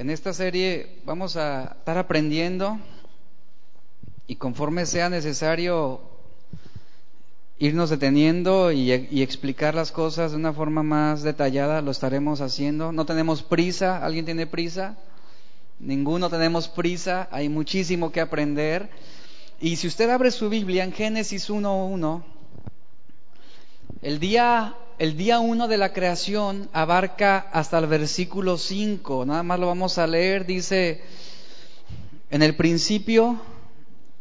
En esta serie vamos a estar aprendiendo y conforme sea necesario irnos deteniendo y, explicar las cosas de una forma más detallada, lo estaremos haciendo. No tenemos prisa, ¿alguien tiene prisa? Ninguno tenemos prisa, hay muchísimo que aprender. Y si usted abre su Biblia en Génesis 1.1, el día, el día 1 de la creación abarca hasta el versículo 5, nada más lo vamos a leer, dice, en el principio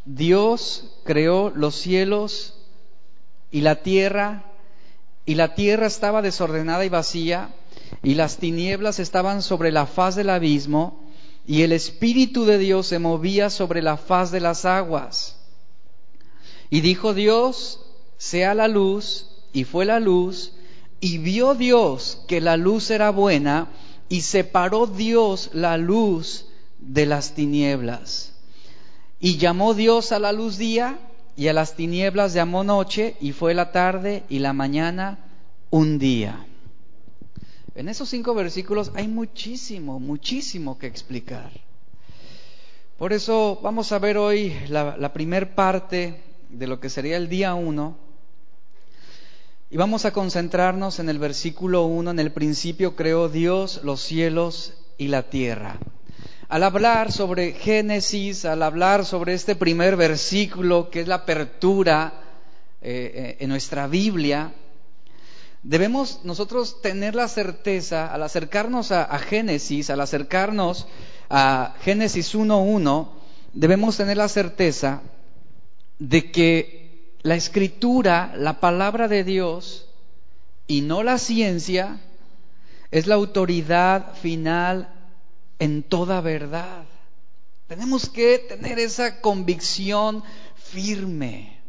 Dios creó los cielos y la tierra, y la tierra estaba desordenada y vacía, y las tinieblas estaban sobre la faz del abismo, y el Espíritu de Dios se movía sobre la faz de las aguas. Y dijo Dios, sea la luz, y fue la luz, y vio Dios que la luz era buena, y separó Dios la luz de las tinieblas. Y llamó Dios a la luz día, y a las tinieblas llamó noche, y fue la tarde y la mañana un día. En esos cinco versículos hay muchísimo, muchísimo que explicar. Por eso vamos a ver hoy la, la primer parte de lo que sería el día uno. Y vamos a concentrarnos en el versículo uno. En el principio creó Dios los cielos y la tierra. Al hablar sobre Génesis, al hablar sobre este primer versículo que es la apertura eh, en nuestra Biblia, debemos nosotros tener la certeza, al acercarnos a, a Génesis, al acercarnos a Génesis 1.1, debemos tener la certeza de que la escritura, la palabra de Dios, y no la ciencia, es la autoridad final en toda verdad. Tenemos que tener esa convicción firme.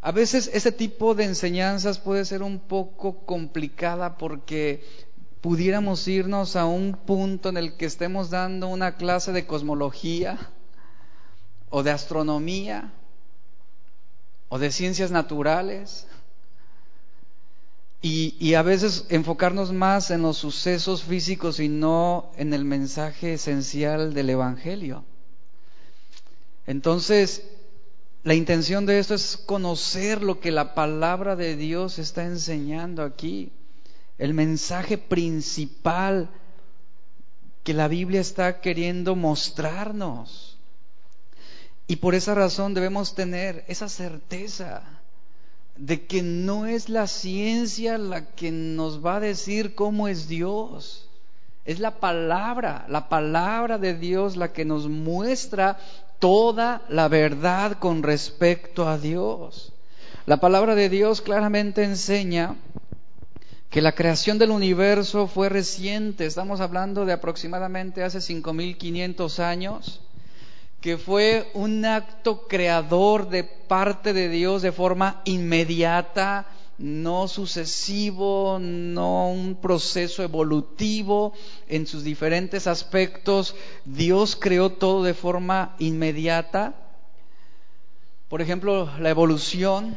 A veces ese tipo de enseñanzas puede ser un poco complicada porque pudiéramos irnos a un punto en el que estemos dando una clase de cosmología o de astronomía o de ciencias naturales y, a veces enfocarnos más en los sucesos físicos y no en el mensaje esencial del Evangelio. Entonces, la intención de esto es conocer lo que la palabra de Dios está enseñando aquí, el mensaje principal que la Biblia está queriendo mostrarnos. Y por esa razón debemos tener esa certeza de que no es la ciencia la que nos va a decir cómo es Dios. Es la palabra, la palabra de Dios la que nos muestra toda la verdad con respecto a Dios. La palabra de Dios claramente enseña que la creación del universo fue reciente, estamos hablando de aproximadamente hace 5500 años que fue un acto creador de parte de Dios de forma inmediata, no sucesivo, no un proceso evolutivo en sus diferentes aspectos. Dios creó todo de forma inmediata. Por ejemplo, la evolución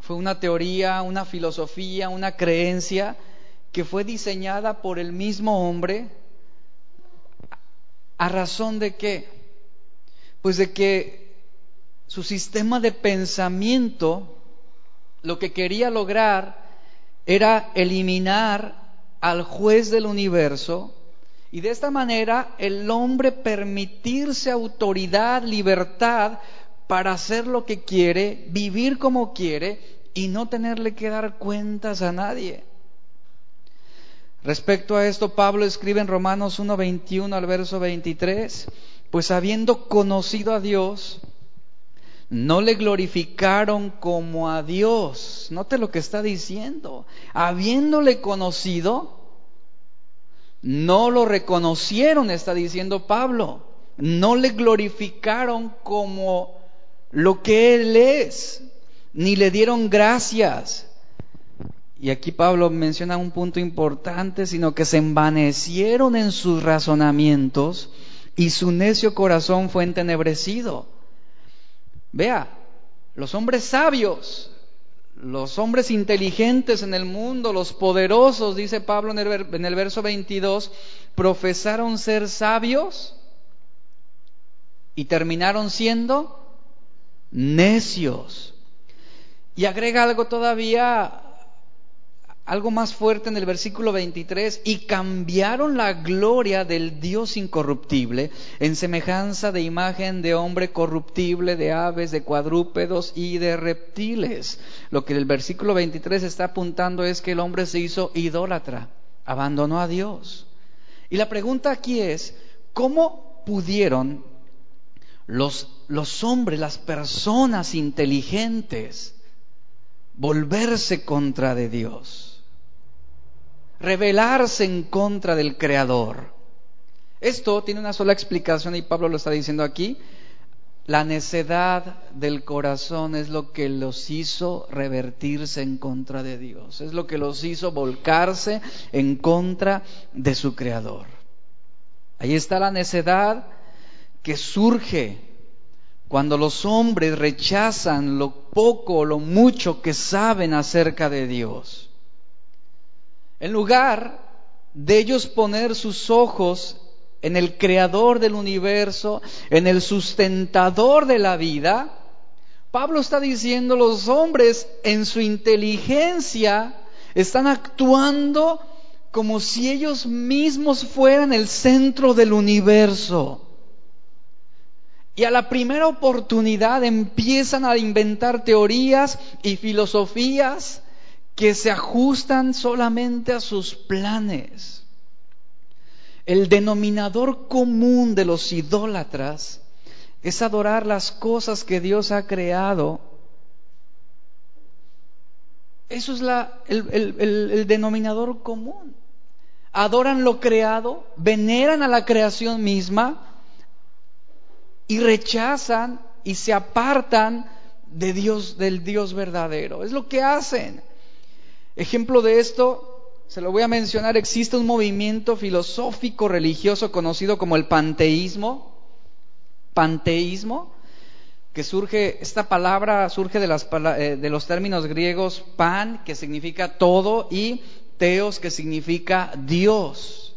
fue una teoría, una filosofía, una creencia que fue diseñada por el mismo hombre a razón de que pues de que su sistema de pensamiento lo que quería lograr era eliminar al juez del universo y de esta manera el hombre permitirse autoridad, libertad para hacer lo que quiere, vivir como quiere y no tenerle que dar cuentas a nadie. Respecto a esto, Pablo escribe en Romanos 1.21 al verso 23, pues habiendo conocido a Dios, no le glorificaron como a Dios. Note lo que está diciendo. Habiéndole conocido, no lo reconocieron, está diciendo Pablo. No le glorificaron como lo que Él es, ni le dieron gracias. Y aquí Pablo menciona un punto importante, sino que se envanecieron en sus razonamientos y su necio corazón fue entenebrecido. Vea, los hombres sabios, los hombres inteligentes en el mundo, los poderosos, dice Pablo en el, en el verso 22, profesaron ser sabios y terminaron siendo necios. Y agrega algo todavía algo más fuerte en el versículo 23, y cambiaron la gloria del Dios incorruptible en semejanza de imagen de hombre corruptible, de aves, de cuadrúpedos y de reptiles. Lo que el versículo 23 está apuntando es que el hombre se hizo idólatra, abandonó a Dios. Y la pregunta aquí es, ¿cómo pudieron los, los hombres, las personas inteligentes, volverse contra de Dios? Rebelarse en contra del Creador. Esto tiene una sola explicación y Pablo lo está diciendo aquí. La necedad del corazón es lo que los hizo revertirse en contra de Dios, es lo que los hizo volcarse en contra de su Creador. Ahí está la necedad que surge cuando los hombres rechazan lo poco o lo mucho que saben acerca de Dios. En lugar de ellos poner sus ojos en el creador del universo, en el sustentador de la vida, Pablo está diciendo los hombres en su inteligencia están actuando como si ellos mismos fueran el centro del universo. Y a la primera oportunidad empiezan a inventar teorías y filosofías que se ajustan solamente a sus planes. El denominador común de los idólatras es adorar las cosas que Dios ha creado. Eso es la, el, el denominador común. Adoran lo creado, veneran a la creación misma y rechazan y se apartan de Dios, del Dios verdadero. Es lo que hacen. Ejemplo de esto, se lo voy a mencionar, existe un movimiento filosófico religioso conocido como el panteísmo. Panteísmo, que surge, esta palabra surge eh, de los términos griegos pan, que significa todo, y teos, que significa Dios.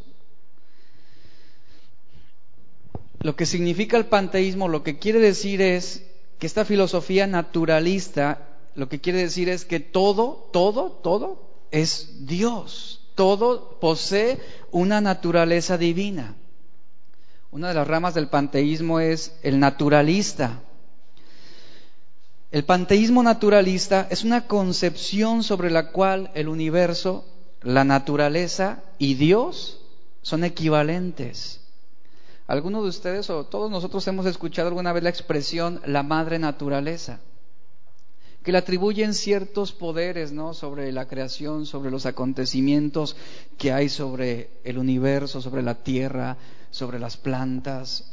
Lo que significa el panteísmo, lo que quiere decir es que esta filosofía naturalista lo que quiere decir es que todo, todo, todo es Dios. Todo posee una naturaleza divina. Una de las ramas del panteísmo es el naturalista. El panteísmo naturalista es una concepción sobre la cual el universo, la naturaleza y Dios son equivalentes. ¿Alguno de ustedes o todos nosotros hemos escuchado alguna vez la expresión la madre naturaleza? Que le atribuyen ciertos poderes ¿no? sobre la creación, sobre los acontecimientos que hay sobre el universo, sobre la tierra, sobre las plantas.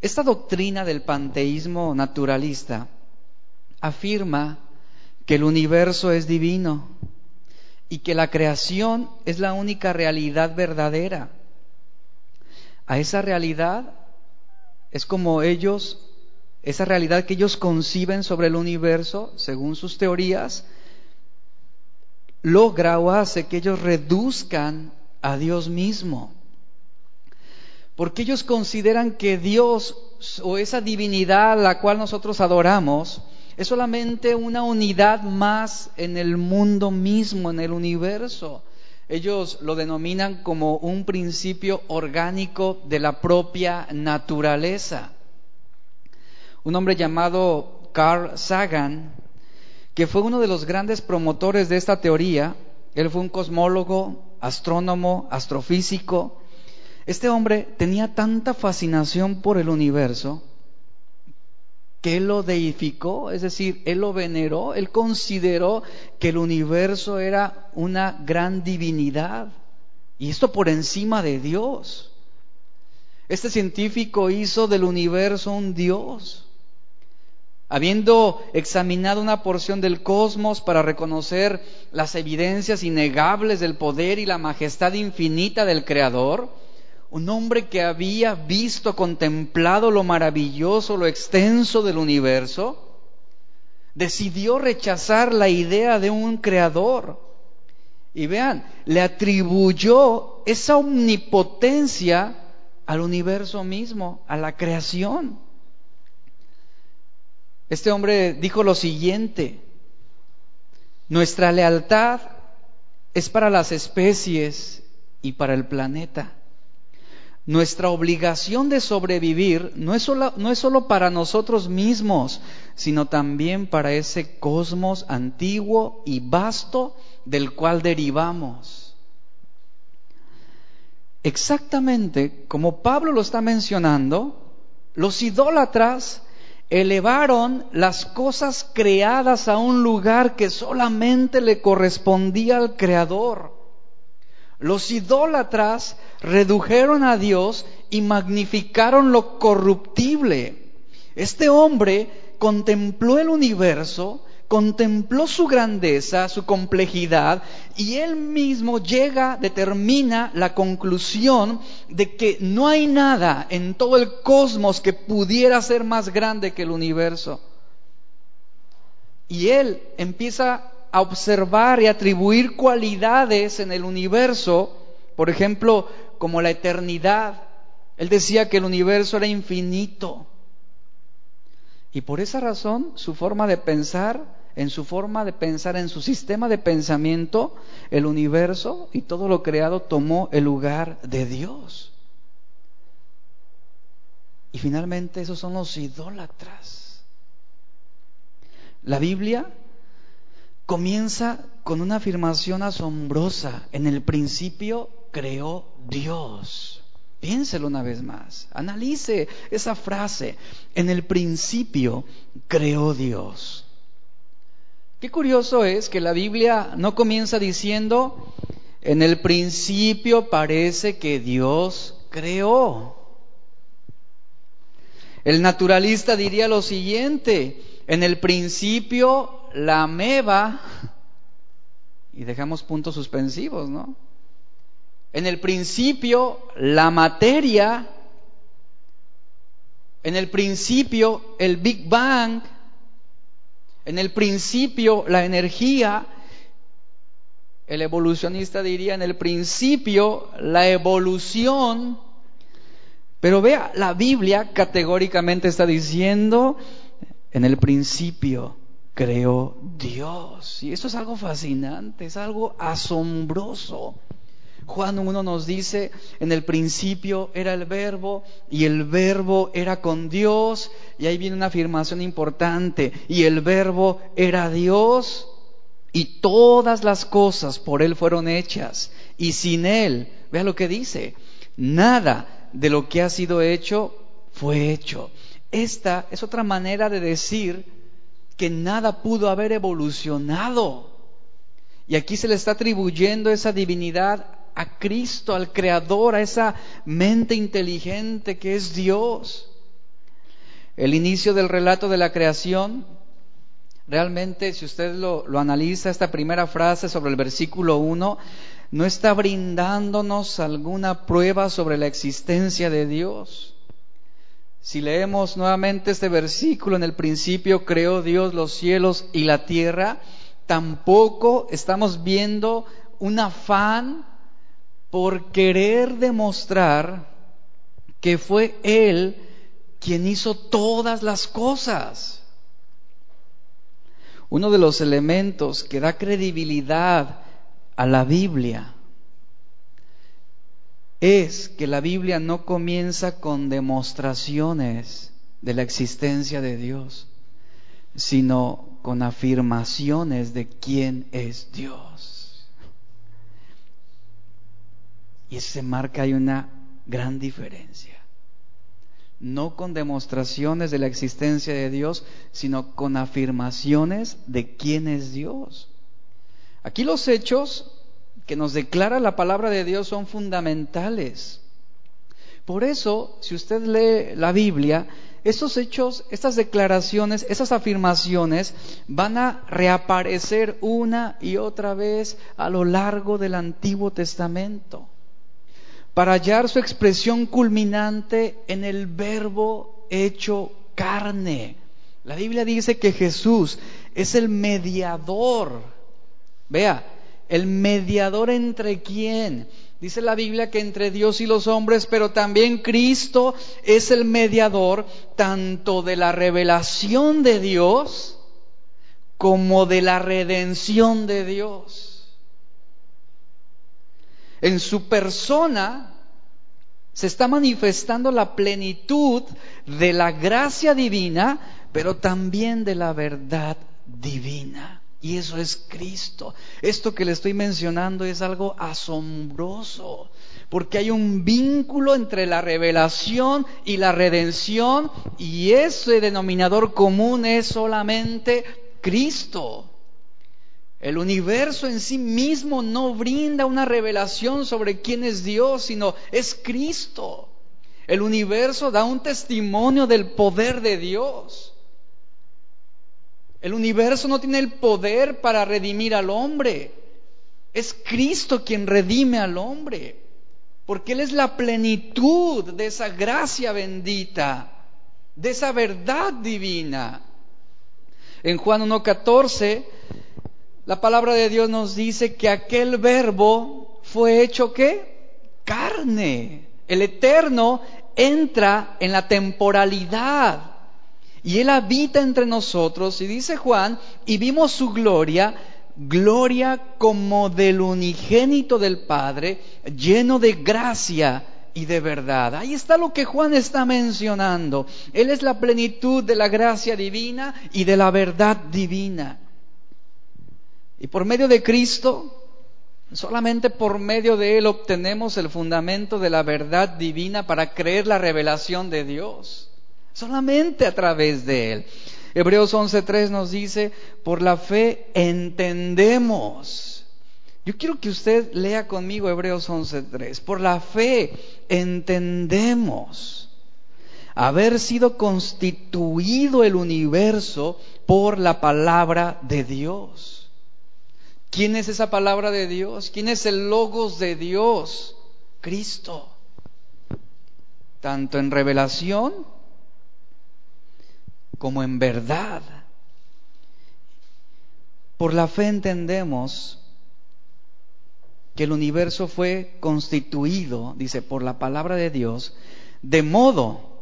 Esta doctrina del panteísmo naturalista afirma que el universo es divino y que la creación es la única realidad verdadera. A esa realidad es como ellos esa realidad que ellos conciben sobre el universo, según sus teorías, logra o hace que ellos reduzcan a Dios mismo. Porque ellos consideran que Dios o esa divinidad a la cual nosotros adoramos es solamente una unidad más en el mundo mismo, en el universo. Ellos lo denominan como un principio orgánico de la propia naturaleza un hombre llamado Carl Sagan, que fue uno de los grandes promotores de esta teoría. Él fue un cosmólogo, astrónomo, astrofísico. Este hombre tenía tanta fascinación por el universo que él lo deificó, es decir, él lo veneró, él consideró que el universo era una gran divinidad y esto por encima de Dios. Este científico hizo del universo un Dios. Habiendo examinado una porción del cosmos para reconocer las evidencias innegables del poder y la majestad infinita del Creador, un hombre que había visto, contemplado lo maravilloso, lo extenso del universo, decidió rechazar la idea de un creador. Y vean, le atribuyó esa omnipotencia al universo mismo, a la creación. Este hombre dijo lo siguiente, nuestra lealtad es para las especies y para el planeta. Nuestra obligación de sobrevivir no es, solo, no es solo para nosotros mismos, sino también para ese cosmos antiguo y vasto del cual derivamos. Exactamente como Pablo lo está mencionando, los idólatras elevaron las cosas creadas a un lugar que solamente le correspondía al Creador. Los idólatras redujeron a Dios y magnificaron lo corruptible. Este hombre contempló el universo, contempló su grandeza, su complejidad, y él mismo llega, determina la conclusión de que no hay nada en todo el cosmos que pudiera ser más grande que el universo. Y él empieza a observar y atribuir cualidades en el universo, por ejemplo, como la eternidad. Él decía que el universo era infinito. Y por esa razón, su forma de pensar, en su forma de pensar, en su sistema de pensamiento, el universo y todo lo creado tomó el lugar de Dios. Y finalmente esos son los idólatras. La Biblia comienza con una afirmación asombrosa. En el principio creó Dios. Piénselo una vez más. Analice esa frase. En el principio creó Dios. Qué curioso es que la Biblia no comienza diciendo, en el principio parece que Dios creó. El naturalista diría lo siguiente, en el principio la ameba, y dejamos puntos suspensivos, ¿no? En el principio la materia, en el principio el Big Bang, en el principio la energía, el evolucionista diría en el principio la evolución, pero vea, la Biblia categóricamente está diciendo en el principio creó Dios. Y esto es algo fascinante, es algo asombroso. Juan 1 nos dice, en el principio era el verbo y el verbo era con Dios. Y ahí viene una afirmación importante. Y el verbo era Dios y todas las cosas por Él fueron hechas. Y sin Él, vea lo que dice, nada de lo que ha sido hecho fue hecho. Esta es otra manera de decir que nada pudo haber evolucionado. Y aquí se le está atribuyendo esa divinidad a Cristo, al Creador, a esa mente inteligente que es Dios. El inicio del relato de la creación, realmente si usted lo, analiza, esta primera frase sobre el versículo 1, no está brindándonos alguna prueba sobre la existencia de Dios. Si leemos nuevamente este versículo, en el principio creó Dios los cielos y la tierra, tampoco estamos viendo un afán por querer demostrar que fue Él quien hizo todas las cosas. Uno de los elementos que da credibilidad a la Biblia es que la Biblia no comienza con demostraciones de la existencia de Dios, sino con afirmaciones de quién es Dios. Y se marca hay una gran diferencia. No con demostraciones de la existencia de Dios, sino con afirmaciones de quién es Dios. Aquí los hechos que nos declara la palabra de Dios son fundamentales. Por eso, si usted lee la Biblia, estos hechos, estas declaraciones, esas afirmaciones van a reaparecer una y otra vez a lo largo del Antiguo Testamento, para hallar su expresión culminante en el verbo hecho carne. La Biblia dice que Jesús es el mediador. Vea, el mediador entre quién? Dice la Biblia que entre Dios y los hombres, pero también Cristo es el mediador tanto de la revelación de Dios como de la redención de Dios. En su persona se está manifestando la plenitud de la gracia divina, pero también de la verdad divina. Y eso es Cristo. Esto que le estoy mencionando es algo asombroso, porque hay un vínculo entre la revelación y la redención, y ese denominador común es solamente Cristo. El universo en sí mismo no brinda una revelación sobre quién es Dios, sino es Cristo. El universo da un testimonio del poder de Dios. El universo no tiene el poder para redimir al hombre. Es Cristo quien redime al hombre. Porque Él es la plenitud de esa gracia bendita, de esa verdad divina. En Juan 1.14, la palabra de Dios nos dice que aquel verbo fue hecho qué? Carne. El eterno entra en la temporalidad y Él habita entre nosotros, y dice Juan, y vimos su gloria, gloria como del unigénito del Padre, lleno de gracia y de verdad. Ahí está lo que Juan está mencionando. Él es la plenitud de la gracia divina y de la verdad divina. Y por medio de Cristo, solamente por medio de Él obtenemos el fundamento de la verdad divina para creer la revelación de Dios solamente a través de Él. Hebreos 11.3 nos dice, por la fe entendemos. Yo quiero que usted lea conmigo Hebreos 11.3. Por la fe entendemos haber sido constituido el universo por la palabra de Dios. ¿Quién es esa palabra de Dios? ¿Quién es el logos de Dios? Cristo. Tanto en revelación como en verdad. Por la fe entendemos que el universo fue constituido, dice, por la palabra de Dios, de modo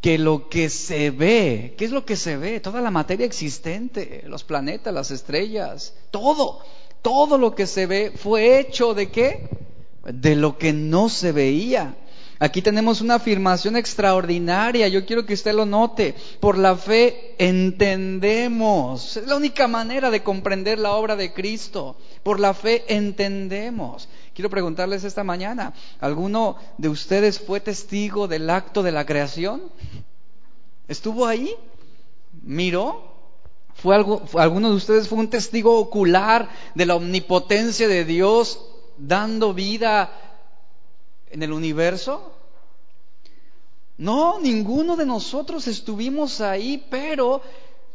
que lo que se ve, ¿qué es lo que se ve? Toda la materia existente, los planetas, las estrellas, todo, todo lo que se ve fue hecho de qué? De lo que no se veía. Aquí tenemos una afirmación extraordinaria, yo quiero que usted lo note. Por la fe entendemos. Es la única manera de comprender la obra de Cristo. Por la fe entendemos. Quiero preguntarles esta mañana, ¿alguno de ustedes fue testigo del acto de la creación? ¿Estuvo ahí? ¿Miró? ¿Fue algo, ¿Alguno de ustedes fue un testigo ocular de la omnipotencia de Dios dando vida en el universo? No, ninguno de nosotros estuvimos ahí, pero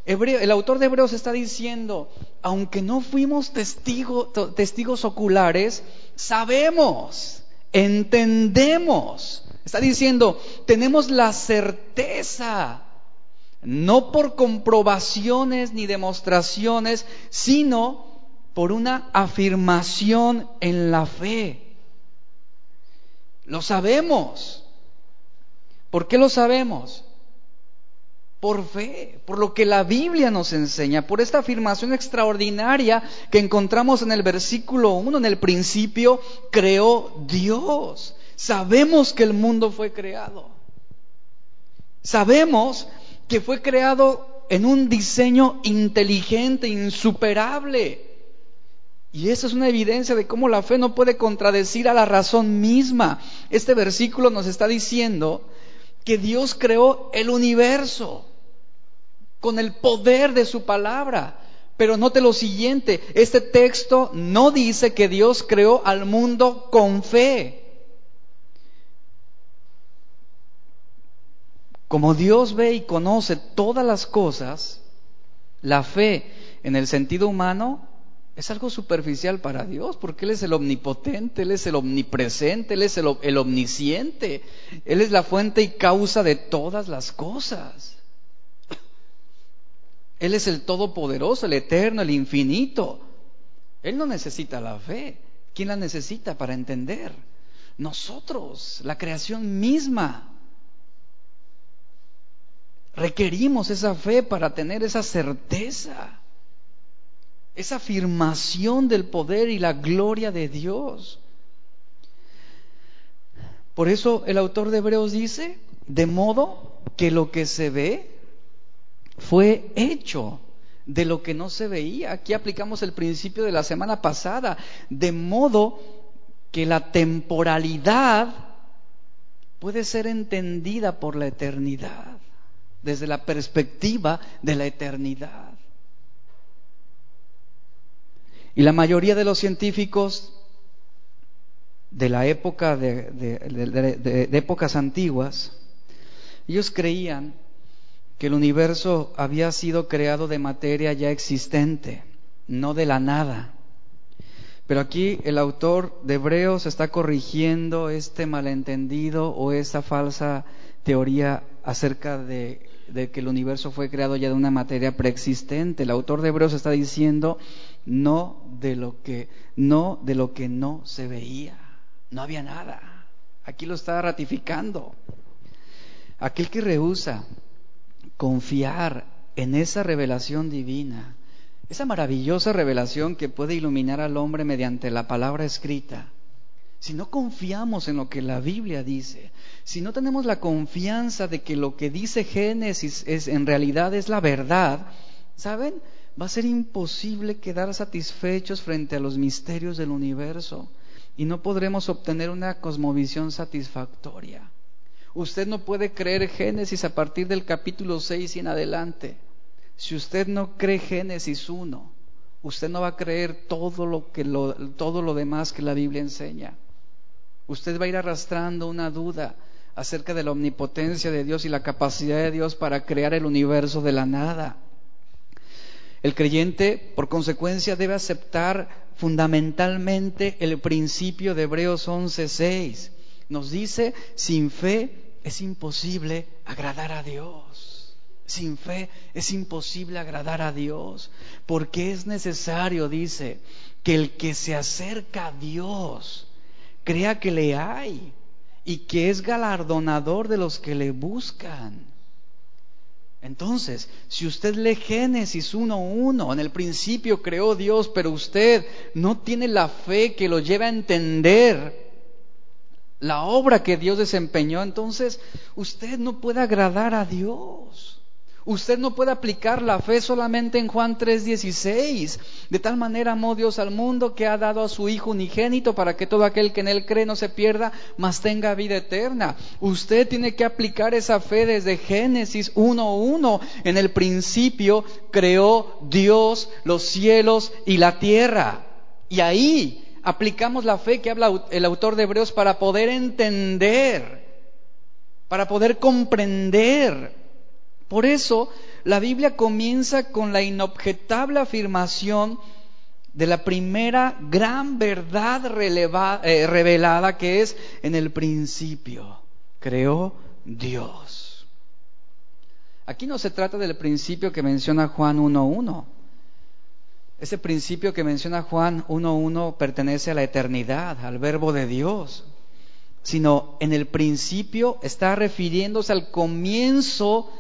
el autor de Hebreos está diciendo, aunque no fuimos testigos oculares, sabemos, entendemos. Está diciendo, tenemos la certeza, no por comprobaciones ni demostraciones, sino por una afirmación en la fe. Lo sabemos. ¿Por qué lo sabemos? Por fe, por lo que la Biblia nos enseña, por esta afirmación extraordinaria que encontramos en el versículo 1, en el principio creó Dios. Sabemos que el mundo fue creado. Sabemos que fue creado en un diseño inteligente, insuperable. Y esa es una evidencia de cómo la fe no puede contradecir a la razón misma. Este versículo nos está diciendo que Dios creó el universo con el poder de su palabra. Pero note lo siguiente, este texto no dice que Dios creó al mundo con fe. Como Dios ve y conoce todas las cosas, la fe en el sentido humano es algo superficial para Dios, porque Él es el omnipotente, Él es el omnipresente, Él es el, el, omnisciente, Él es la fuente y causa de todas las cosas. Él es el todopoderoso, el eterno, el infinito. Él no necesita la fe. ¿Quién la necesita para entender? Nosotros, la creación misma. Requerimos esa fe para tener esa certeza, esa afirmación del poder y la gloria de Dios. Por eso el autor de Hebreos dice, de modo que lo que se ve fue hecho de lo que no se veía. Aquí aplicamos el principio de la semana pasada, de modo que la temporalidad puede ser entendida por la eternidad, desde la perspectiva de la eternidad. Y la mayoría de los científicos de la época de, épocas antiguas, ellos creían que el universo había sido creado de materia ya existente, no de la nada. Pero aquí el autor de Hebreos está corrigiendo este malentendido o esta falsa teoría acerca de, de, que el universo fue creado ya de una materia preexistente. El autor de Hebreos está diciendo no de lo que no de lo que no se veía. No había nada. Aquí lo está ratificando. Aquel que rehúsa confiar en esa revelación divina, esa maravillosa revelación que puede iluminar al hombre mediante la palabra escrita, si no confiamos en lo que la Biblia dice, si no tenemos la confianza de que lo que dice Génesis es en realidad es la verdad, ¿saben? Va a ser imposible quedar satisfechos frente a los misterios del universo y no podremos obtener una cosmovisión satisfactoria. Usted no puede creer Génesis a partir del capítulo 6 y en adelante. Si usted no cree Génesis 1, usted no va a creer todo lo, que todo lo demás que la Biblia enseña. Usted va a ir arrastrando una duda acerca de la omnipotencia de Dios y la capacidad de Dios para crear el universo de la nada. El creyente, por consecuencia, debe aceptar fundamentalmente el principio de Hebreos 11:6. Nos dice, sin fe es imposible agradar a Dios. Sin fe es imposible agradar a Dios, porque es necesario, dice, que el que se acerca a Dios crea que le hay y que es galardonador de los que le buscan. Entonces, si usted lee Génesis 1.1, en el principio creó Dios, pero usted no tiene la fe que lo lleve a entender la obra que Dios desempeñó, entonces usted no puede agradar a Dios. Usted no puede aplicar la fe solamente en Juan 3:16. De tal manera amó Dios al mundo que ha dado a su Hijo unigénito para que todo aquel que en él cree no se pierda, mas tenga vida eterna. Usted tiene que aplicar esa fe desde Génesis 1:1. En el principio creó Dios los cielos y la tierra. Y ahí aplicamos la fe que habla el autor de Hebreos para poder entender, para poder comprender por eso la Biblia comienza con la inobjetable afirmación de la primera gran verdad eh, revelada que es en el principio. Creó Dios. Aquí no se trata del principio que menciona Juan 1.1. Ese principio que menciona Juan 1.1 pertenece a la eternidad, al verbo de Dios, sino en el principio está refiriéndose al comienzo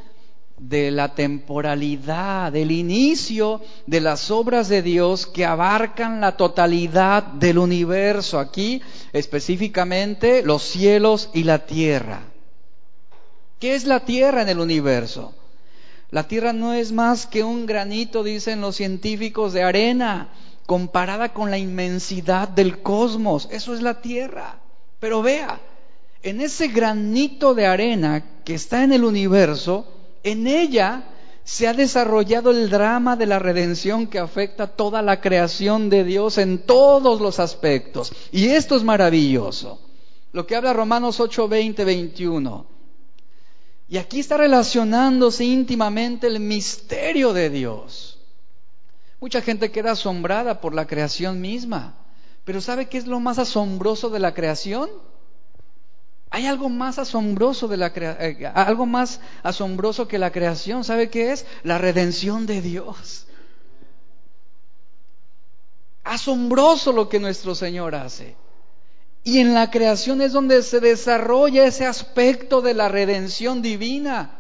de la temporalidad, del inicio de las obras de Dios que abarcan la totalidad del universo, aquí específicamente los cielos y la tierra. ¿Qué es la tierra en el universo? La tierra no es más que un granito, dicen los científicos, de arena comparada con la inmensidad del cosmos. Eso es la tierra. Pero vea, en ese granito de arena que está en el universo, en ella se ha desarrollado el drama de la redención que afecta toda la creación de Dios en todos los aspectos. Y esto es maravilloso. Lo que habla Romanos 8, 20, 21. Y aquí está relacionándose íntimamente el misterio de Dios. Mucha gente queda asombrada por la creación misma. Pero ¿sabe qué es lo más asombroso de la creación? Hay algo más asombroso de la eh, algo más asombroso que la creación, ¿sabe qué es? La redención de Dios. Asombroso lo que nuestro Señor hace. Y en la creación es donde se desarrolla ese aspecto de la redención divina.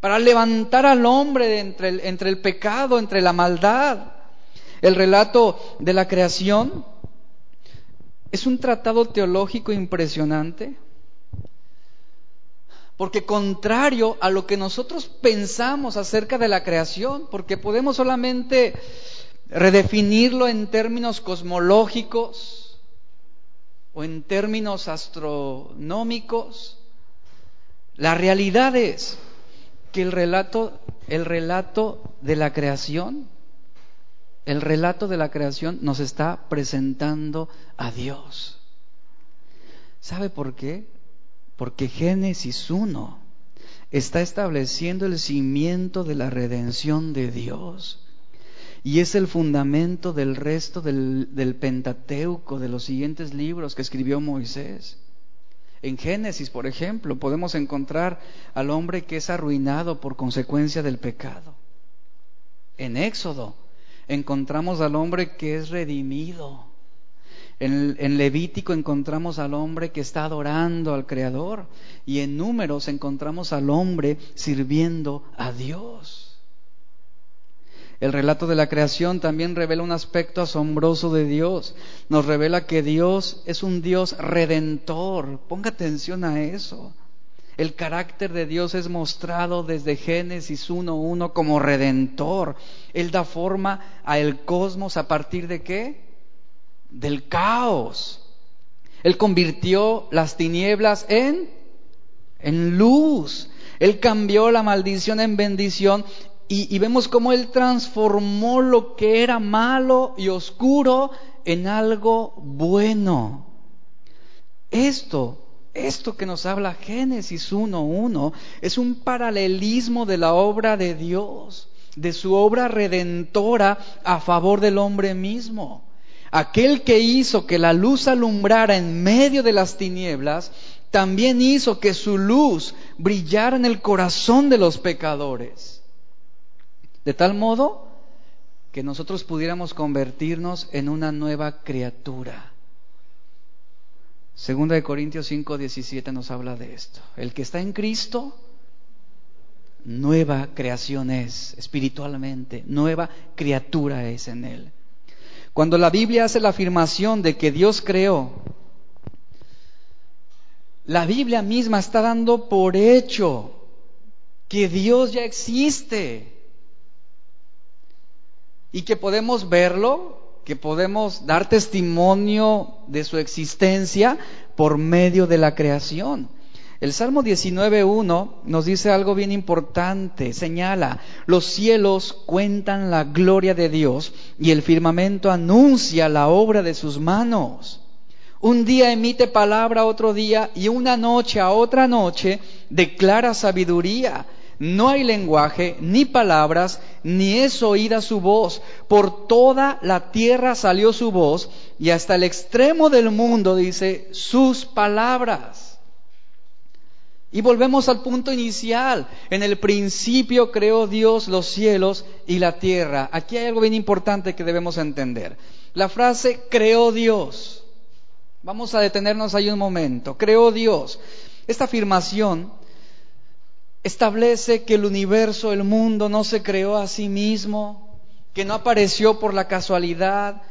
Para levantar al hombre entre el, entre el pecado, entre la maldad. El relato de la creación es un tratado teológico impresionante. Porque contrario a lo que nosotros pensamos acerca de la creación, porque podemos solamente redefinirlo en términos cosmológicos o en términos astronómicos, la realidad es que el relato, el relato de la creación, el relato de la creación nos está presentando a Dios. ¿Sabe por qué? Porque Génesis 1 está estableciendo el cimiento de la redención de Dios. Y es el fundamento del resto del, Pentateuco, de los siguientes libros que escribió Moisés. En Génesis, por ejemplo, podemos encontrar al hombre que es arruinado por consecuencia del pecado. En Éxodo encontramos al hombre que es redimido. En, Levítico encontramos al hombre que está adorando al Creador. Y en Números encontramos al hombre sirviendo a Dios. El relato de la creación también revela un aspecto asombroso de Dios. Nos revela que Dios es un Dios redentor. Ponga atención a eso. El carácter de Dios es mostrado desde Génesis 1.1 como redentor. Él da forma al cosmos a partir de qué? Del caos. Él convirtió las tinieblas en, en luz. Él cambió la maldición en bendición y, vemos cómo Él transformó lo que era malo y oscuro en algo bueno. Esto, esto que nos habla Génesis 1.1 es un paralelismo de la obra de Dios, de su obra redentora a favor del hombre mismo. Aquel que hizo que la luz alumbrara en medio de las tinieblas, también hizo que su luz brillara en el corazón de los pecadores. De tal modo que nosotros pudiéramos convertirnos en una nueva criatura. Segunda de Corintios 5, 17 nos habla de esto. El que está en Cristo, nueva creación es, espiritualmente, nueva criatura es en Él. Cuando la Biblia hace la afirmación de que Dios creó, la Biblia misma está dando por hecho que Dios ya existe y que podemos verlo, que podemos dar testimonio de su existencia por medio de la creación. El Salmo 19.1 nos dice algo bien importante, señala, los cielos cuentan la gloria de Dios y el firmamento anuncia la obra de sus manos. Un día emite palabra otro día y una noche a otra noche declara sabiduría. No hay lenguaje, ni palabras, ni es oída su voz. Por toda la tierra salió su voz y hasta el extremo del mundo dice sus palabras. Y volvemos al punto inicial. En el principio creó Dios los cielos y la tierra. Aquí hay algo bien importante que debemos entender. La frase creó Dios. Vamos a detenernos ahí un momento. Creó Dios. Esta afirmación establece que el universo, el mundo no se creó a sí mismo, que no apareció por la casualidad.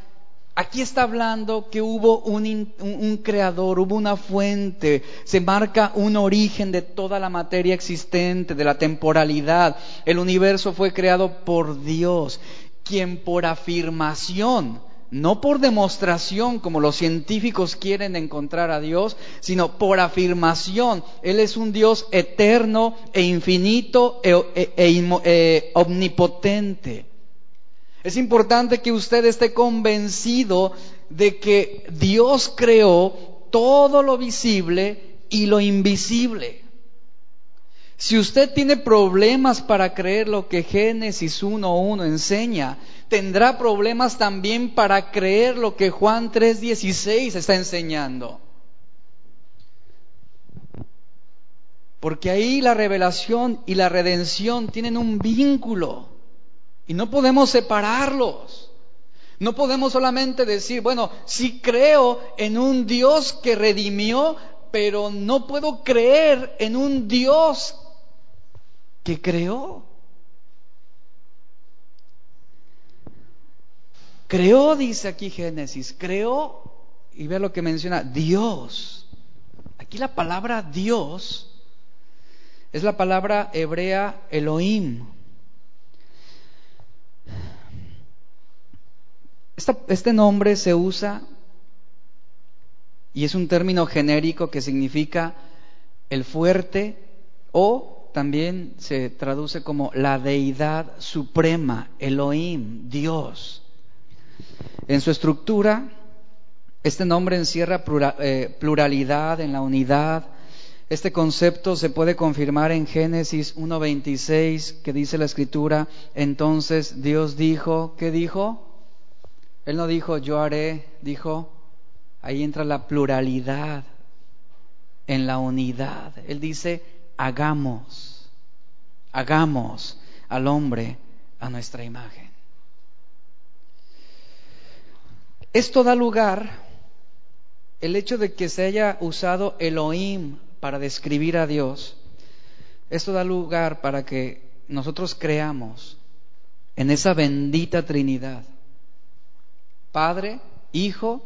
Aquí está hablando que hubo un, creador, hubo una fuente, se marca un origen de toda la materia existente, de la temporalidad. El universo fue creado por Dios, quien por afirmación no por demostración como los científicos quieren encontrar a Dios, sino por afirmación. Él es un Dios eterno e infinito e, e, e, e, omnipotente. Es importante que usted esté convencido de que Dios creó todo lo visible y lo invisible. Si usted tiene problemas para creer lo que Génesis 1.1 enseña, tendrá problemas también para creer lo que Juan 3:16 está enseñando. Porque ahí la revelación y la redención tienen un vínculo y no podemos separarlos. No podemos solamente decir, bueno, sí creo en un Dios que redimió, pero no puedo creer en un Dios que creó. Creó, dice aquí Génesis, creó, y ve lo que menciona, Dios. Aquí la palabra Dios es la palabra hebrea Elohim. este nombre se usa y es un término genérico que significa el fuerte o también se traduce como la deidad suprema, Elohim, Dios. En su estructura, este nombre encierra eh, pluralidad en la unidad. Este concepto se puede confirmar en Génesis 1.26, que dice la escritura, entonces Dios dijo, ¿qué dijo? Él no dijo yo haré, dijo, ahí entra la pluralidad en la unidad. Él dice, hagamos, hagamos al hombre a nuestra imagen. Esto da lugar, el hecho de que se haya usado Elohim para describir a Dios, esto da lugar para que nosotros creamos en esa bendita Trinidad Padre, Hijo,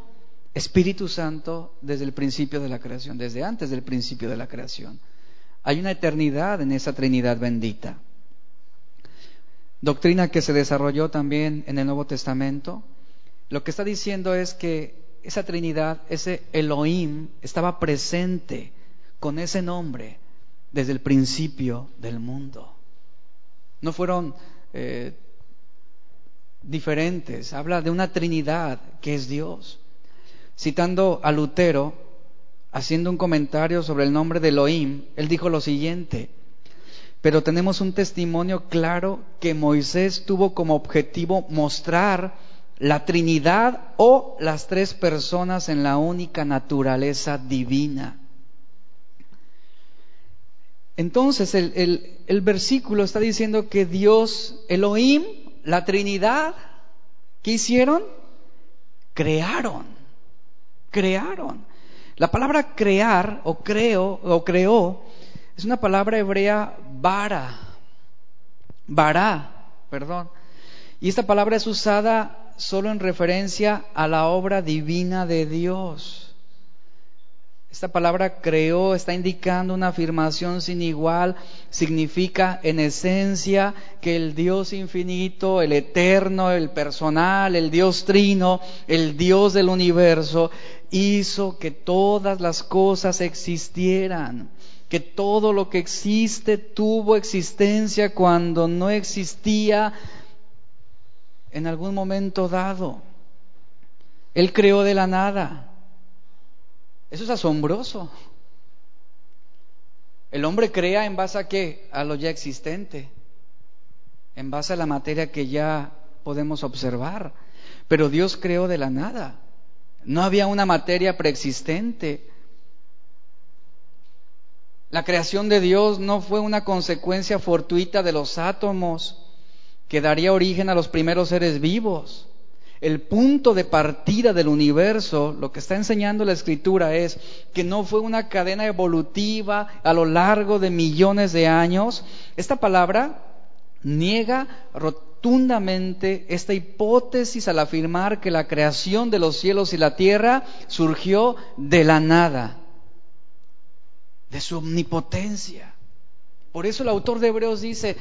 Espíritu Santo desde el principio de la creación, desde antes del principio de la creación. Hay una eternidad en esa Trinidad bendita. Doctrina que se desarrolló también en el Nuevo Testamento. Lo que está diciendo es que esa Trinidad, ese Elohim, estaba presente con ese nombre desde el principio del mundo. No fueron eh, diferentes, habla de una Trinidad que es Dios. Citando a Lutero, haciendo un comentario sobre el nombre de Elohim, él dijo lo siguiente, pero tenemos un testimonio claro que Moisés tuvo como objetivo mostrar la Trinidad o las tres personas en la única naturaleza divina. Entonces el, versículo está diciendo que Dios, Elohim, la Trinidad, ¿qué hicieron? Crearon, crearon. La palabra crear o creo o creó es una palabra hebrea vara, vará, perdón. Y esta palabra es usada solo en referencia a la obra divina de Dios. Esta palabra creó está indicando una afirmación sin igual, significa en esencia que el Dios infinito, el eterno, el personal, el Dios trino, el Dios del universo, hizo que todas las cosas existieran, que todo lo que existe tuvo existencia cuando no existía en algún momento dado. Él creó de la nada. Eso es asombroso. El hombre crea en base a qué? A lo ya existente, en base a la materia que ya podemos observar. Pero Dios creó de la nada. No había una materia preexistente. La creación de Dios no fue una consecuencia fortuita de los átomos que daría origen a los primeros seres vivos el punto de partida del universo, lo que está enseñando la escritura es que no fue una cadena evolutiva a lo largo de millones de años. Esta palabra niega rotundamente esta hipótesis al afirmar que la creación de los cielos y la tierra surgió de la nada, de su omnipotencia. Por eso el autor de Hebreos dice,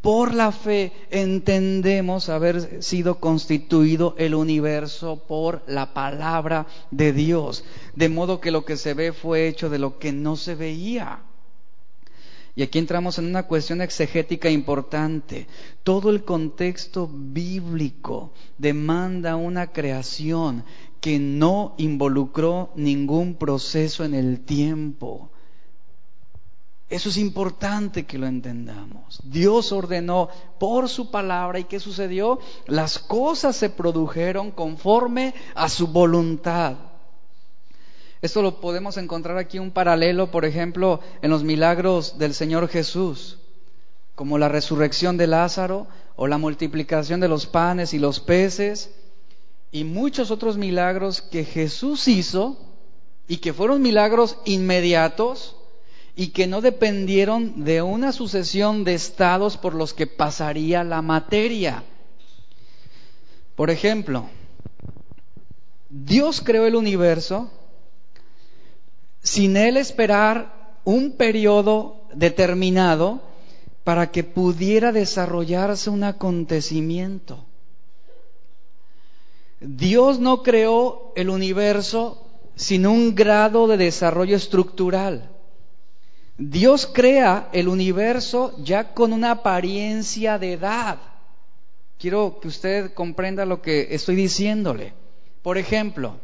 por la fe entendemos haber sido constituido el universo por la palabra de Dios, de modo que lo que se ve fue hecho de lo que no se veía. Y aquí entramos en una cuestión exegética importante. Todo el contexto bíblico demanda una creación que no involucró ningún proceso en el tiempo eso es importante que lo entendamos. Dios ordenó por su palabra y ¿qué sucedió? Las cosas se produjeron conforme a su voluntad. Esto lo podemos encontrar aquí un paralelo, por ejemplo, en los milagros del Señor Jesús, como la resurrección de Lázaro o la multiplicación de los panes y los peces y muchos otros milagros que Jesús hizo y que fueron milagros inmediatos y que no dependieron de una sucesión de estados por los que pasaría la materia. Por ejemplo, Dios creó el universo sin él esperar un periodo determinado para que pudiera desarrollarse un acontecimiento. Dios no creó el universo sin un grado de desarrollo estructural. Dios crea el universo ya con una apariencia de edad. Quiero que usted comprenda lo que estoy diciéndole. Por ejemplo,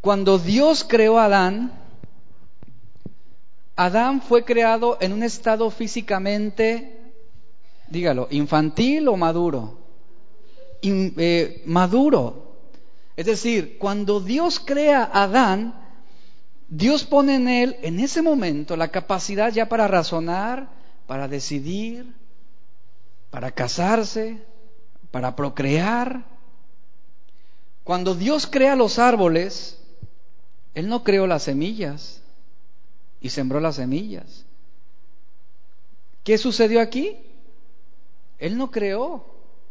cuando Dios creó a Adán, Adán fue creado en un estado físicamente, dígalo, infantil o maduro. Eh, maduro. Es decir, cuando Dios crea a Adán, Dios pone en él, en ese momento, la capacidad ya para razonar, para decidir, para casarse, para procrear. Cuando Dios crea los árboles, Él no creó las semillas y sembró las semillas. ¿Qué sucedió aquí? Él no creó,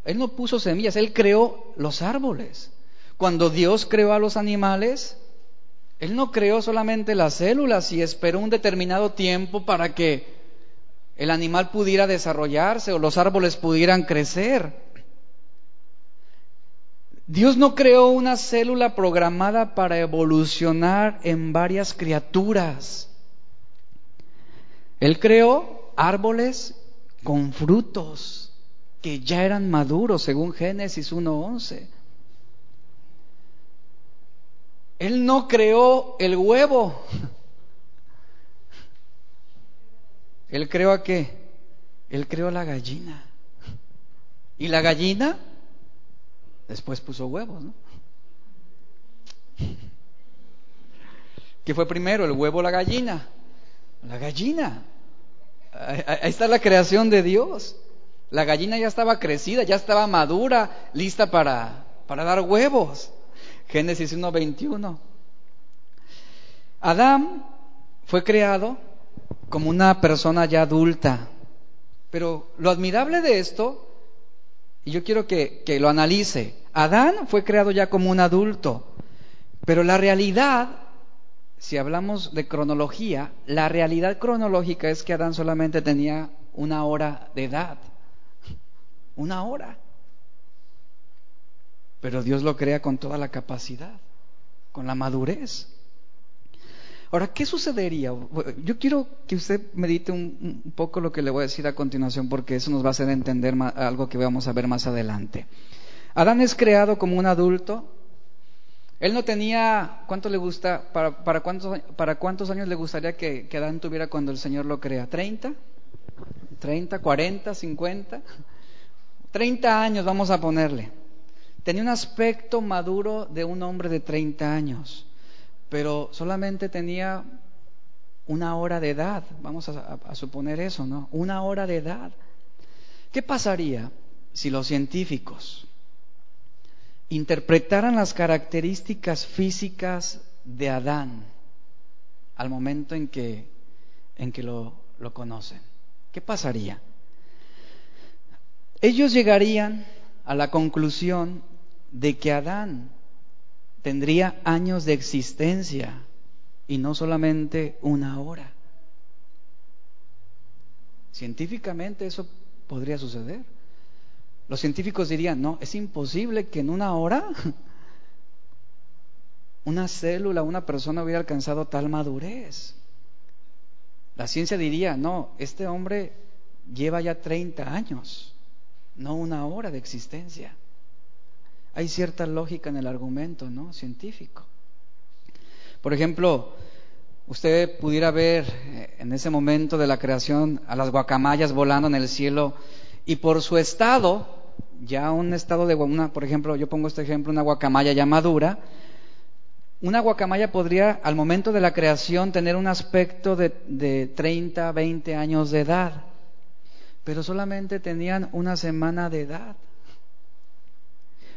Él no puso semillas, Él creó los árboles. Cuando Dios creó a los animales, él no creó solamente las células y esperó un determinado tiempo para que el animal pudiera desarrollarse o los árboles pudieran crecer. Dios no creó una célula programada para evolucionar en varias criaturas. Él creó árboles con frutos que ya eran maduros, según Génesis 1.11. Él no creó el huevo. Él creó a qué? Él creó la gallina. Y la gallina después puso huevos, ¿no? ¿Qué fue primero, el huevo o la gallina? La gallina. Ahí está la creación de Dios. La gallina ya estaba crecida, ya estaba madura, lista para, para dar huevos. Génesis 1.21. Adán fue creado como una persona ya adulta. Pero lo admirable de esto, y yo quiero que, que, lo analice, Adán fue creado ya como un adulto, pero la realidad, si hablamos de cronología, la realidad cronológica es que Adán solamente tenía una hora de edad, una hora. Pero Dios lo crea con toda la capacidad, con la madurez. Ahora, ¿qué sucedería? Yo quiero que usted medite un, poco lo que le voy a decir a continuación, porque eso nos va a hacer entender algo que vamos a ver más adelante. Adán es creado como un adulto. Él no tenía, ¿cuánto le gusta? ¿Para, cuántos, para cuántos años le gustaría que, que Adán tuviera cuando el Señor lo crea? ¿30? ¿30, 40, 50? 30 años vamos a ponerle. Tenía un aspecto maduro de un hombre de 30 años, pero solamente tenía una hora de edad, vamos a, suponer eso, ¿no? Una hora de edad. ¿Qué pasaría si los científicos interpretaran las características físicas de Adán al momento en que, en que lo, lo conocen? ¿Qué pasaría? Ellos llegarían a la conclusión de que Adán tendría años de existencia y no solamente una hora. Científicamente eso podría suceder. Los científicos dirían, no, es imposible que en una hora una célula, una persona hubiera alcanzado tal madurez. La ciencia diría, no, este hombre lleva ya 30 años, no una hora de existencia hay cierta lógica en el argumento ¿no? científico. Por ejemplo, usted pudiera ver eh, en ese momento de la creación a las guacamayas volando en el cielo y por su estado, ya un estado de una, por ejemplo, yo pongo este ejemplo, una guacamaya ya madura, Una guacamaya podría, al momento de la creación, tener un aspecto de, de 30, 20 años de edad, pero solamente tenían una semana de edad.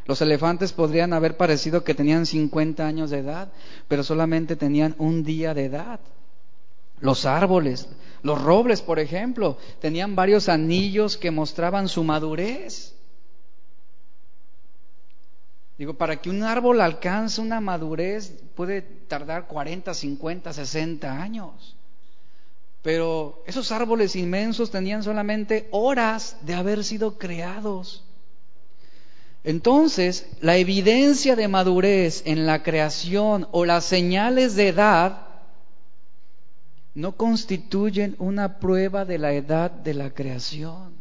Los elefantes podrían haber parecido que tenían 50 años de edad, pero solamente tenían un día de edad. Los árboles, los robles, por ejemplo, tenían varios anillos que mostraban su madurez. Digo, para que un árbol alcance una madurez puede tardar 40, 50, 60 años. Pero esos árboles inmensos tenían solamente horas de haber sido creados. Entonces, la evidencia de madurez en la creación o las señales de edad no constituyen una prueba de la edad de la creación.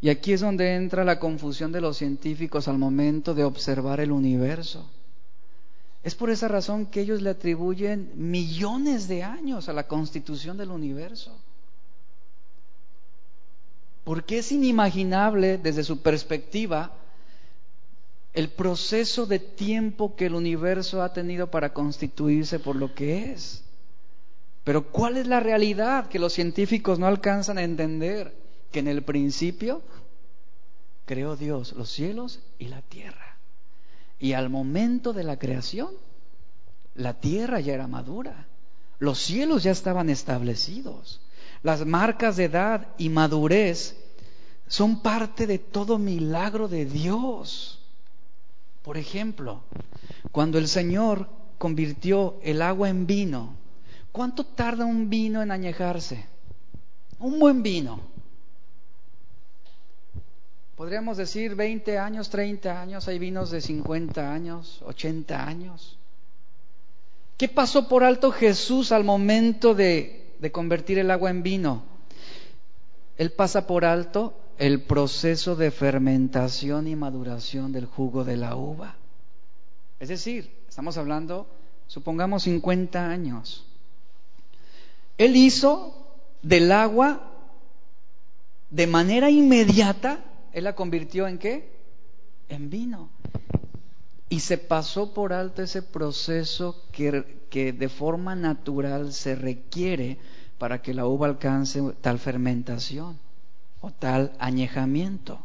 Y aquí es donde entra la confusión de los científicos al momento de observar el universo. Es por esa razón que ellos le atribuyen millones de años a la constitución del universo. Porque es inimaginable desde su perspectiva el proceso de tiempo que el universo ha tenido para constituirse por lo que es. Pero ¿cuál es la realidad que los científicos no alcanzan a entender? Que en el principio creó Dios los cielos y la tierra. Y al momento de la creación, la tierra ya era madura. Los cielos ya estaban establecidos. Las marcas de edad y madurez son parte de todo milagro de Dios. Por ejemplo, cuando el Señor convirtió el agua en vino, ¿cuánto tarda un vino en añejarse? Un buen vino. Podríamos decir 20 años, 30 años, hay vinos de 50 años, 80 años. ¿Qué pasó por alto Jesús al momento de, de convertir el agua en vino? Él pasa por alto el proceso de fermentación y maduración del jugo de la uva. Es decir, estamos hablando, supongamos 50 años. Él hizo del agua de manera inmediata, él la convirtió en qué? En vino. Y se pasó por alto ese proceso que, que de forma natural se requiere para que la uva alcance tal fermentación o tal añejamiento.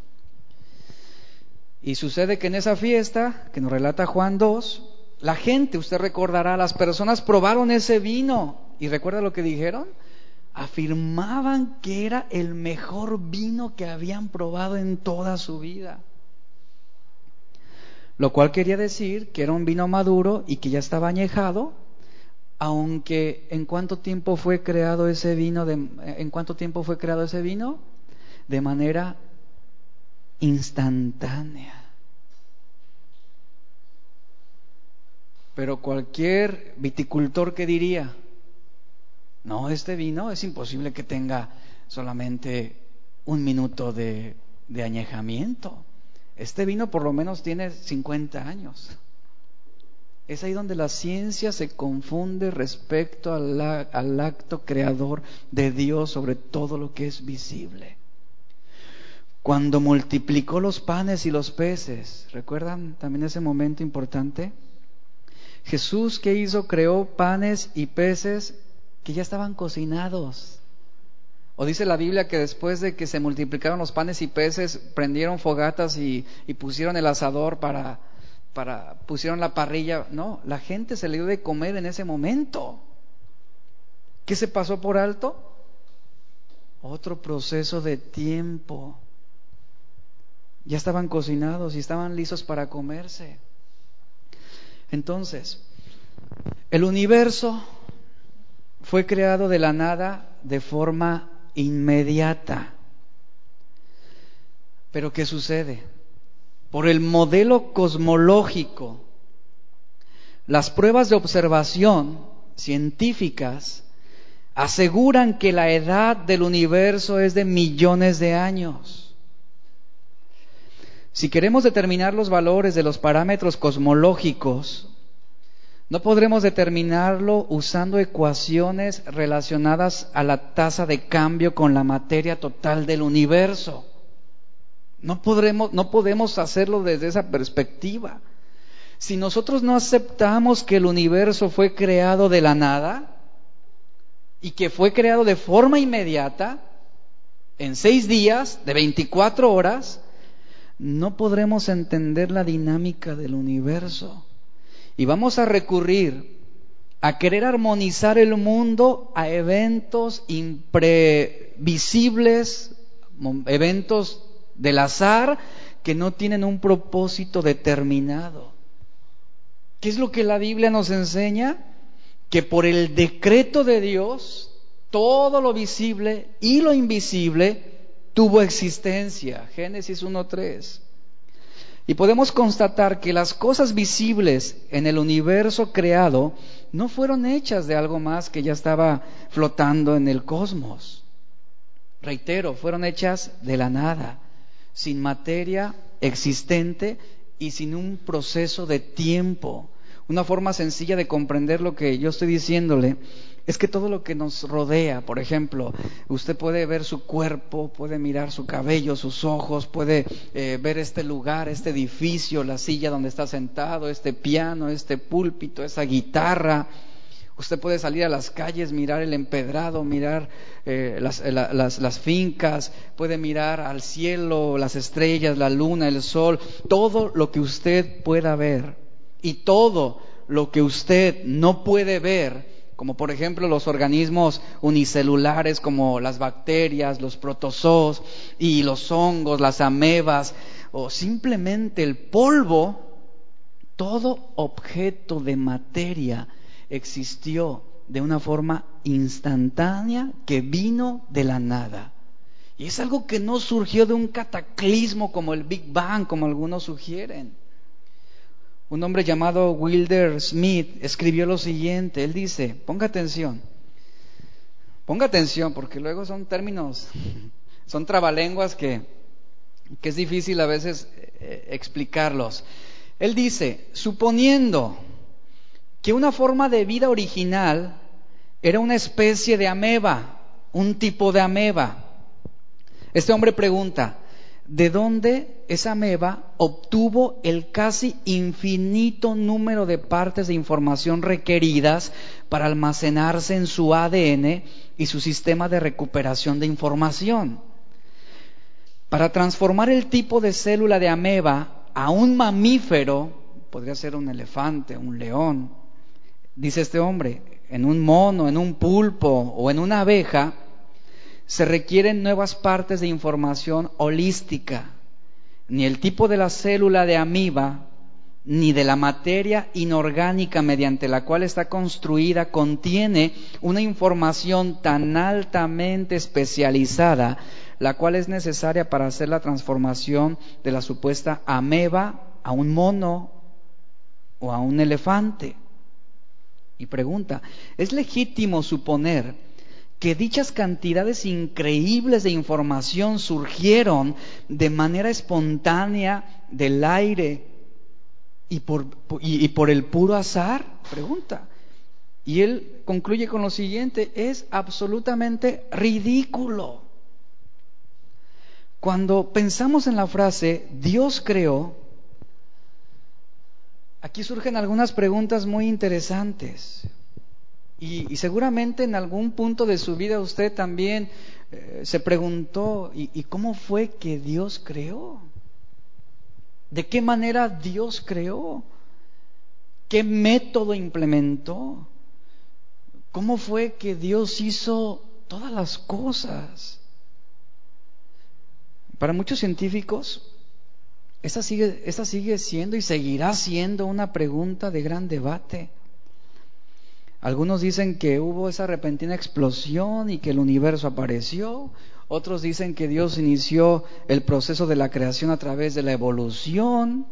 Y sucede que en esa fiesta, que nos relata Juan 2, la gente, usted recordará, las personas probaron ese vino y recuerda lo que dijeron, afirmaban que era el mejor vino que habían probado en toda su vida. Lo cual quería decir que era un vino maduro y que ya estaba añejado, aunque en cuánto tiempo fue creado ese vino, de, en cuánto tiempo fue creado ese vino, de manera instantánea. Pero cualquier viticultor que diría, no, este vino es imposible que tenga solamente un minuto de, de añejamiento. Este vino por lo menos tiene 50 años. Es ahí donde la ciencia se confunde respecto al, acto creador de Dios sobre todo lo que es visible cuando multiplicó los panes y los peces. ¿Recuerdan también ese momento importante? Jesús, ¿qué hizo? Creó panes y peces que ya estaban cocinados. O dice la Biblia que después de que se multiplicaron los panes y peces, prendieron fogatas y, pusieron el asador para, para, pusieron la parrilla. No, la gente se le dio de comer en ese momento. ¿Qué se pasó por alto? Otro proceso de tiempo ya estaban cocinados y estaban listos para comerse. Entonces, el universo fue creado de la nada de forma inmediata. Pero ¿qué sucede? Por el modelo cosmológico, las pruebas de observación científicas aseguran que la edad del universo es de millones de años. Si queremos determinar los valores de los parámetros cosmológicos, no podremos determinarlo usando ecuaciones relacionadas a la tasa de cambio con la materia total del universo. No, podremos, no podemos hacerlo desde esa perspectiva. Si nosotros no aceptamos que el universo fue creado de la nada y que fue creado de forma inmediata, en seis días, de 24 horas, no podremos entender la dinámica del universo. Y vamos a recurrir a querer armonizar el mundo a eventos imprevisibles, eventos del azar que no tienen un propósito determinado. ¿Qué es lo que la Biblia nos enseña? Que por el decreto de Dios, todo lo visible y lo invisible tuvo existencia. Génesis 1.3. Y podemos constatar que las cosas visibles en el universo creado no fueron hechas de algo más que ya estaba flotando en el cosmos. Reitero, fueron hechas de la nada, sin materia existente y sin un proceso de tiempo. Una forma sencilla de comprender lo que yo estoy diciéndole es que todo lo que nos rodea, por ejemplo, usted puede ver su cuerpo, puede mirar su cabello, sus ojos, puede eh, ver este lugar, este edificio, la silla donde está sentado, este piano, este púlpito, esa guitarra. Usted puede salir a las calles, mirar el empedrado, mirar eh, las, las, las fincas, puede mirar al cielo, las estrellas, la luna, el sol, todo lo que usted pueda ver y todo lo que usted no puede ver como por ejemplo los organismos unicelulares como las bacterias, los protozoos y los hongos, las amebas, o simplemente el polvo, todo objeto de materia existió de una forma instantánea que vino de la nada. Y es algo que no surgió de un cataclismo como el Big Bang, como algunos sugieren. Un hombre llamado Wilder Smith escribió lo siguiente, él dice, ponga atención, ponga atención, porque luego son términos, son trabalenguas que, que es difícil a veces eh, explicarlos. Él dice, suponiendo que una forma de vida original era una especie de ameba, un tipo de ameba. Este hombre pregunta, de dónde esa ameba obtuvo el casi infinito número de partes de información requeridas para almacenarse en su ADN y su sistema de recuperación de información. Para transformar el tipo de célula de ameba a un mamífero, podría ser un elefante, un león, dice este hombre, en un mono, en un pulpo o en una abeja, se requieren nuevas partes de información holística. Ni el tipo de la célula de amiba, ni de la materia inorgánica mediante la cual está construida contiene una información tan altamente especializada, la cual es necesaria para hacer la transformación de la supuesta ameba a un mono o a un elefante. Y pregunta, ¿es legítimo suponer que dichas cantidades increíbles de información surgieron de manera espontánea del aire y por, y, por el puro azar? Pregunta. Y él concluye con lo siguiente, es absolutamente ridículo. Cuando pensamos en la frase Dios creó, aquí surgen algunas preguntas muy interesantes. Y, seguramente en algún punto de su vida usted también eh, se preguntó, ¿y, cómo fue que Dios creó? ¿De qué manera Dios creó? ¿Qué método implementó? ¿Cómo fue que Dios hizo todas las cosas? Para muchos científicos, esa sigue, sigue siendo y seguirá siendo una pregunta de gran debate. Algunos dicen que hubo esa repentina explosión y que el universo apareció. Otros dicen que Dios inició el proceso de la creación a través de la evolución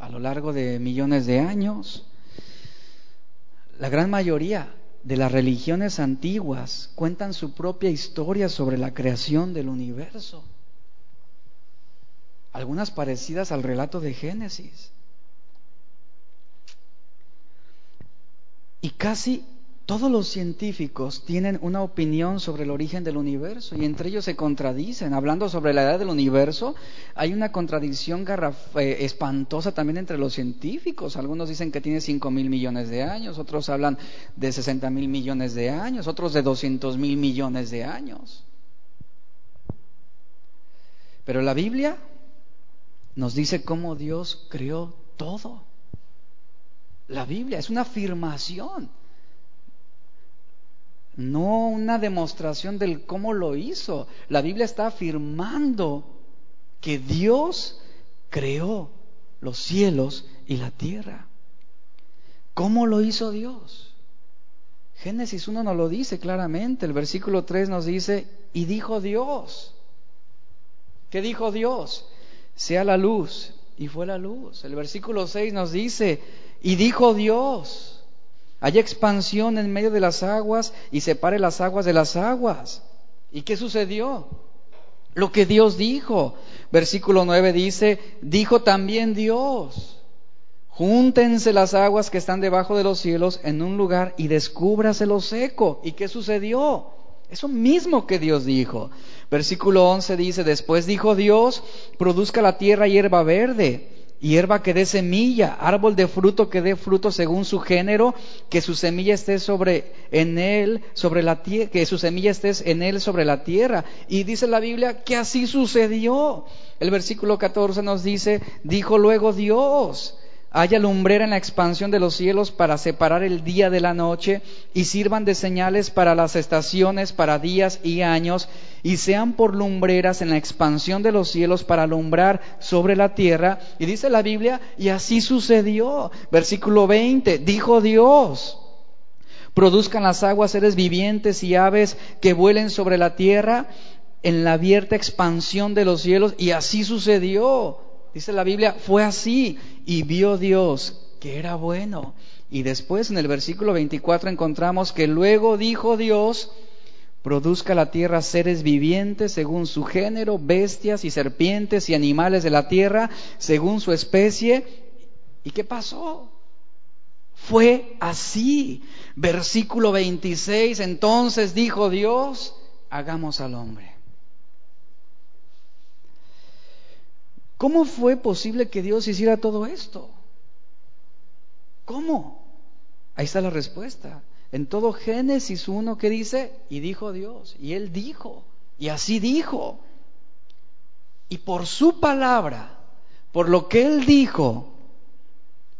a lo largo de millones de años. La gran mayoría de las religiones antiguas cuentan su propia historia sobre la creación del universo. Algunas parecidas al relato de Génesis. Y casi todos los científicos tienen una opinión sobre el origen del universo y entre ellos se contradicen. Hablando sobre la edad del universo, hay una contradicción eh, espantosa también entre los científicos. Algunos dicen que tiene 5 mil millones de años, otros hablan de 60 mil millones de años, otros de 200 mil millones de años. Pero la Biblia nos dice cómo Dios creó todo. La Biblia es una afirmación no una demostración del cómo lo hizo. La Biblia está afirmando que Dios creó los cielos y la tierra. ¿Cómo lo hizo Dios? Génesis 1 nos lo dice claramente, el versículo 3 nos dice, y dijo Dios. ¿Qué dijo Dios? Sea la luz, y fue la luz. El versículo 6 nos dice, y dijo Dios, haya expansión en medio de las aguas y separe las aguas de las aguas. ¿Y qué sucedió? Lo que Dios dijo. Versículo 9 dice, dijo también Dios, júntense las aguas que están debajo de los cielos en un lugar y descúbrase lo seco. ¿Y qué sucedió? Eso mismo que Dios dijo. Versículo 11 dice, después dijo Dios, produzca la tierra hierba verde hierba que dé semilla, árbol de fruto que dé fruto según su género, que su semilla esté sobre en él, sobre la tierra, que su semilla esté en él sobre la tierra. Y dice la Biblia que así sucedió. El versículo 14 nos dice, dijo luego Dios, haya lumbrera en la expansión de los cielos para separar el día de la noche y sirvan de señales para las estaciones, para días y años, y sean por lumbreras en la expansión de los cielos para alumbrar sobre la tierra. Y dice la Biblia, y así sucedió. Versículo 20, dijo Dios. Produzcan las aguas seres vivientes y aves que vuelen sobre la tierra en la abierta expansión de los cielos. Y así sucedió. Dice la Biblia, fue así y vio Dios que era bueno. Y después en el versículo 24 encontramos que luego dijo Dios, produzca la tierra seres vivientes según su género, bestias y serpientes y animales de la tierra según su especie. ¿Y qué pasó? Fue así. Versículo 26, entonces dijo Dios, hagamos al hombre ¿Cómo fue posible que Dios hiciera todo esto? ¿Cómo? Ahí está la respuesta. En todo Génesis 1 que dice, y dijo Dios, y él dijo, y así dijo. Y por su palabra, por lo que él dijo,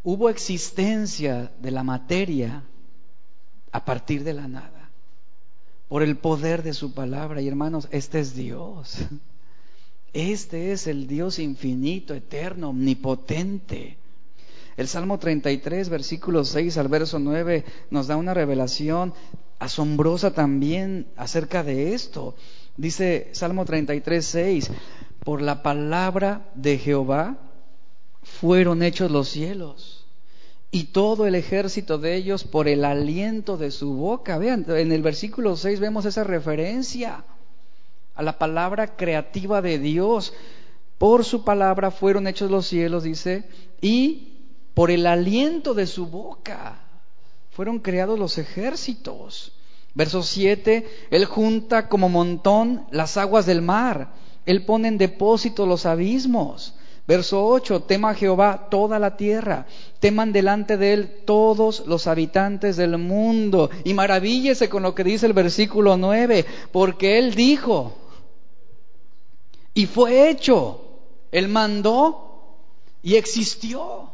hubo existencia de la materia a partir de la nada. Por el poder de su palabra. Y hermanos, este es Dios. Este es el Dios infinito, eterno, omnipotente. El Salmo 33, versículo 6 al verso 9, nos da una revelación asombrosa también acerca de esto. Dice Salmo 33, 6, por la palabra de Jehová fueron hechos los cielos y todo el ejército de ellos por el aliento de su boca. Vean, en el versículo 6 vemos esa referencia a la palabra creativa de Dios. Por su palabra fueron hechos los cielos, dice, y por el aliento de su boca fueron creados los ejércitos. Verso 7, Él junta como montón las aguas del mar, Él pone en depósito los abismos. Verso 8, tema Jehová toda la tierra, teman delante de él todos los habitantes del mundo. Y maravíllese con lo que dice el versículo 9, porque él dijo, y fue hecho. Él mandó y existió.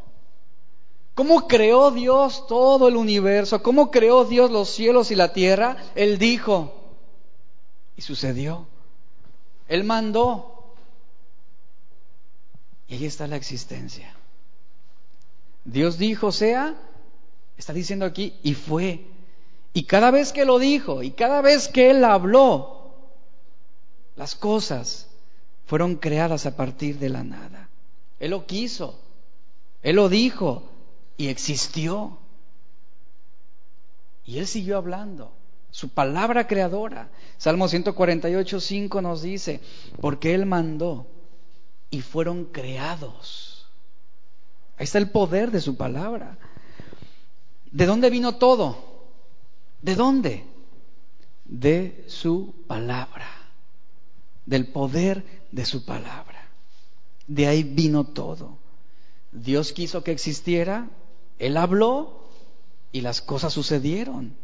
¿Cómo creó Dios todo el universo? ¿Cómo creó Dios los cielos y la tierra? Él dijo. Y sucedió. Él mandó. Y ahí está la existencia. Dios dijo, sea, está diciendo aquí, y fue. Y cada vez que lo dijo, y cada vez que Él habló, las cosas fueron creadas a partir de la nada. Él lo quiso, Él lo dijo y existió. Y Él siguió hablando. Su palabra creadora. Salmo 148, 5 nos dice, porque Él mandó y fueron creados. Ahí está el poder de su palabra. ¿De dónde vino todo? ¿De dónde? De su palabra, del poder de su palabra. De ahí vino todo. Dios quiso que existiera, Él habló y las cosas sucedieron.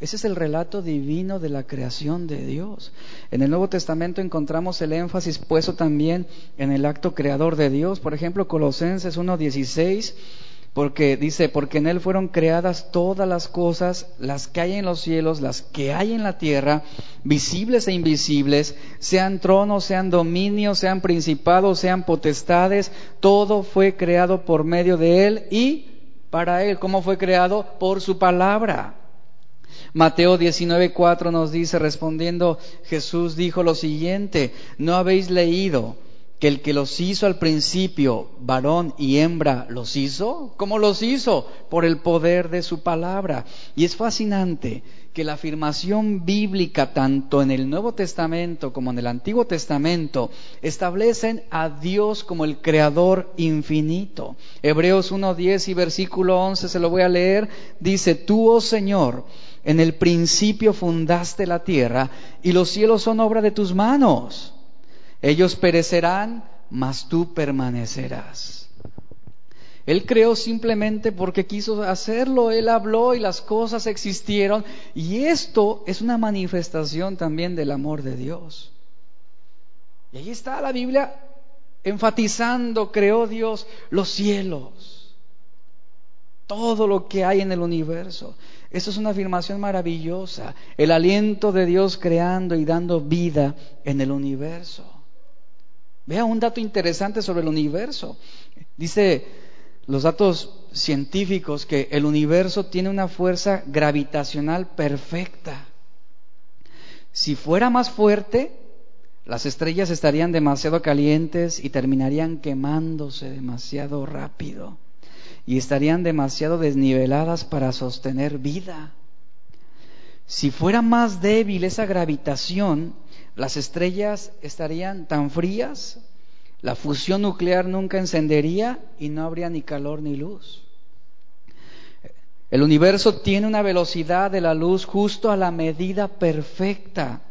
Ese es el relato divino de la creación de Dios. En el Nuevo Testamento encontramos el énfasis puesto también en el acto creador de Dios. Por ejemplo, Colosenses 1.16, porque dice, porque en Él fueron creadas todas las cosas, las que hay en los cielos, las que hay en la tierra, visibles e invisibles, sean tronos, sean dominios, sean principados, sean potestades, todo fue creado por medio de Él y para Él. ¿Cómo fue creado? Por su palabra. Mateo 19:4 nos dice, respondiendo Jesús dijo lo siguiente, ¿no habéis leído que el que los hizo al principio, varón y hembra, los hizo? ¿Cómo los hizo? Por el poder de su palabra. Y es fascinante que la afirmación bíblica, tanto en el Nuevo Testamento como en el Antiguo Testamento, establecen a Dios como el Creador infinito. Hebreos 1.10 y versículo 11, se lo voy a leer, dice, tú, oh Señor, en el principio fundaste la tierra y los cielos son obra de tus manos. Ellos perecerán, mas tú permanecerás. Él creó simplemente porque quiso hacerlo, Él habló y las cosas existieron. Y esto es una manifestación también del amor de Dios. Y ahí está la Biblia enfatizando, creó Dios los cielos, todo lo que hay en el universo. Eso es una afirmación maravillosa, el aliento de Dios creando y dando vida en el universo. Vea un dato interesante sobre el universo. Dice los datos científicos que el universo tiene una fuerza gravitacional perfecta. Si fuera más fuerte, las estrellas estarían demasiado calientes y terminarían quemándose demasiado rápido y estarían demasiado desniveladas para sostener vida. Si fuera más débil esa gravitación, las estrellas estarían tan frías, la fusión nuclear nunca encendería y no habría ni calor ni luz. El universo tiene una velocidad de la luz justo a la medida perfecta.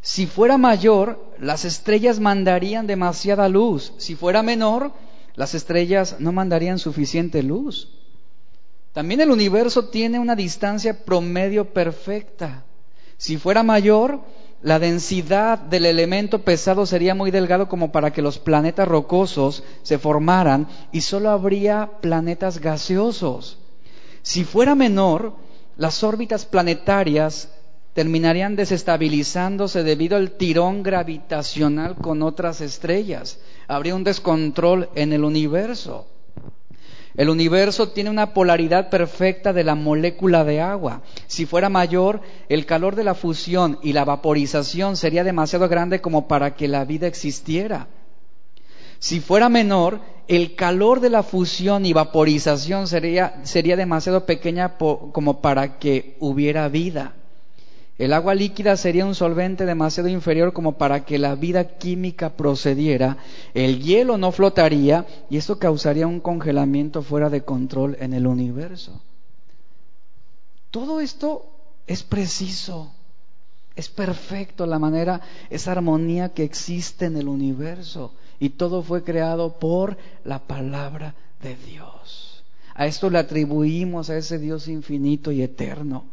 Si fuera mayor, las estrellas mandarían demasiada luz. Si fuera menor, las estrellas no mandarían suficiente luz. También el universo tiene una distancia promedio perfecta. Si fuera mayor, la densidad del elemento pesado sería muy delgado como para que los planetas rocosos se formaran y solo habría planetas gaseosos. Si fuera menor, las órbitas planetarias terminarían desestabilizándose debido al tirón gravitacional con otras estrellas habría un descontrol en el universo. El universo tiene una polaridad perfecta de la molécula de agua. Si fuera mayor, el calor de la fusión y la vaporización sería demasiado grande como para que la vida existiera. Si fuera menor, el calor de la fusión y vaporización sería, sería demasiado pequeña como para que hubiera vida. El agua líquida sería un solvente demasiado inferior como para que la vida química procediera, el hielo no flotaría y esto causaría un congelamiento fuera de control en el universo. Todo esto es preciso, es perfecto la manera, esa armonía que existe en el universo y todo fue creado por la palabra de Dios. A esto le atribuimos a ese Dios infinito y eterno.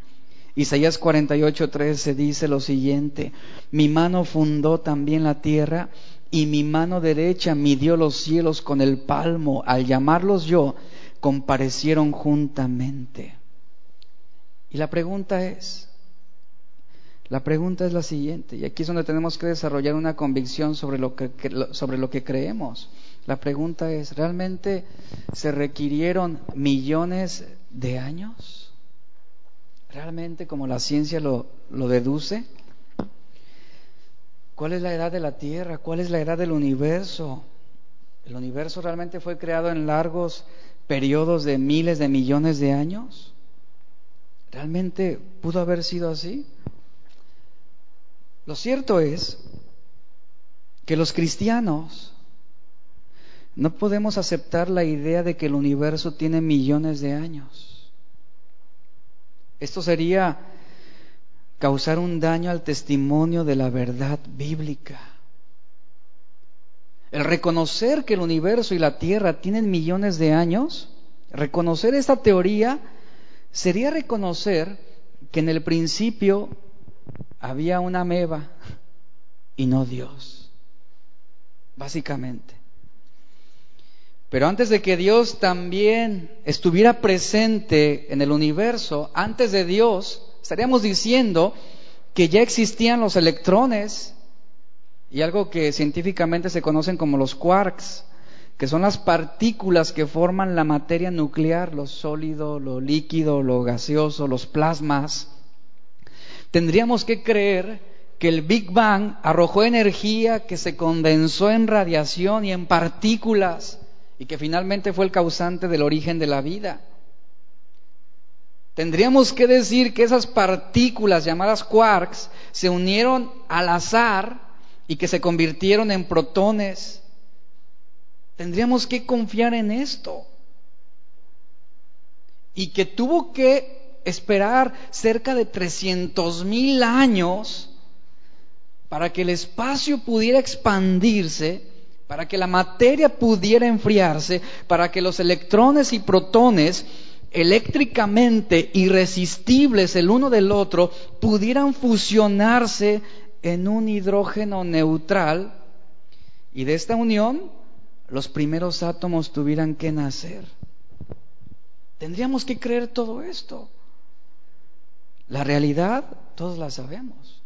Isaías 48:13 dice lo siguiente, mi mano fundó también la tierra y mi mano derecha midió los cielos con el palmo, al llamarlos yo, comparecieron juntamente. Y la pregunta es, la pregunta es la siguiente, y aquí es donde tenemos que desarrollar una convicción sobre lo que, sobre lo que creemos. La pregunta es, ¿realmente se requirieron millones de años? Realmente como la ciencia lo, deduce? ¿Cuál es la edad de la Tierra? ¿Cuál es la edad del universo? ¿El universo realmente fue creado en largos periodos de miles de millones de años? ¿Realmente pudo haber sido así? Lo cierto es que los cristianos no podemos aceptar la idea de que el universo tiene millones de años. Esto sería causar un daño al testimonio de la verdad bíblica. El reconocer que el universo y la Tierra tienen millones de años, reconocer esta teoría sería reconocer que en el principio había una meba y no Dios, básicamente. Pero antes de que Dios también estuviera presente en el universo, antes de Dios, estaríamos diciendo que ya existían los electrones y algo que científicamente se conocen como los quarks, que son las partículas que forman la materia nuclear, lo sólido, lo líquido, lo gaseoso, los plasmas. Tendríamos que creer que el Big Bang arrojó energía que se condensó en radiación y en partículas y que finalmente fue el causante del origen de la vida. Tendríamos que decir que esas partículas llamadas quarks se unieron al azar y que se convirtieron en protones. Tendríamos que confiar en esto. Y que tuvo que esperar cerca de 300 mil años para que el espacio pudiera expandirse para que la materia pudiera enfriarse, para que los electrones y protones eléctricamente irresistibles el uno del otro pudieran fusionarse en un hidrógeno neutral y de esta unión los primeros átomos tuvieran que nacer. Tendríamos que creer todo esto. La realidad todos la sabemos.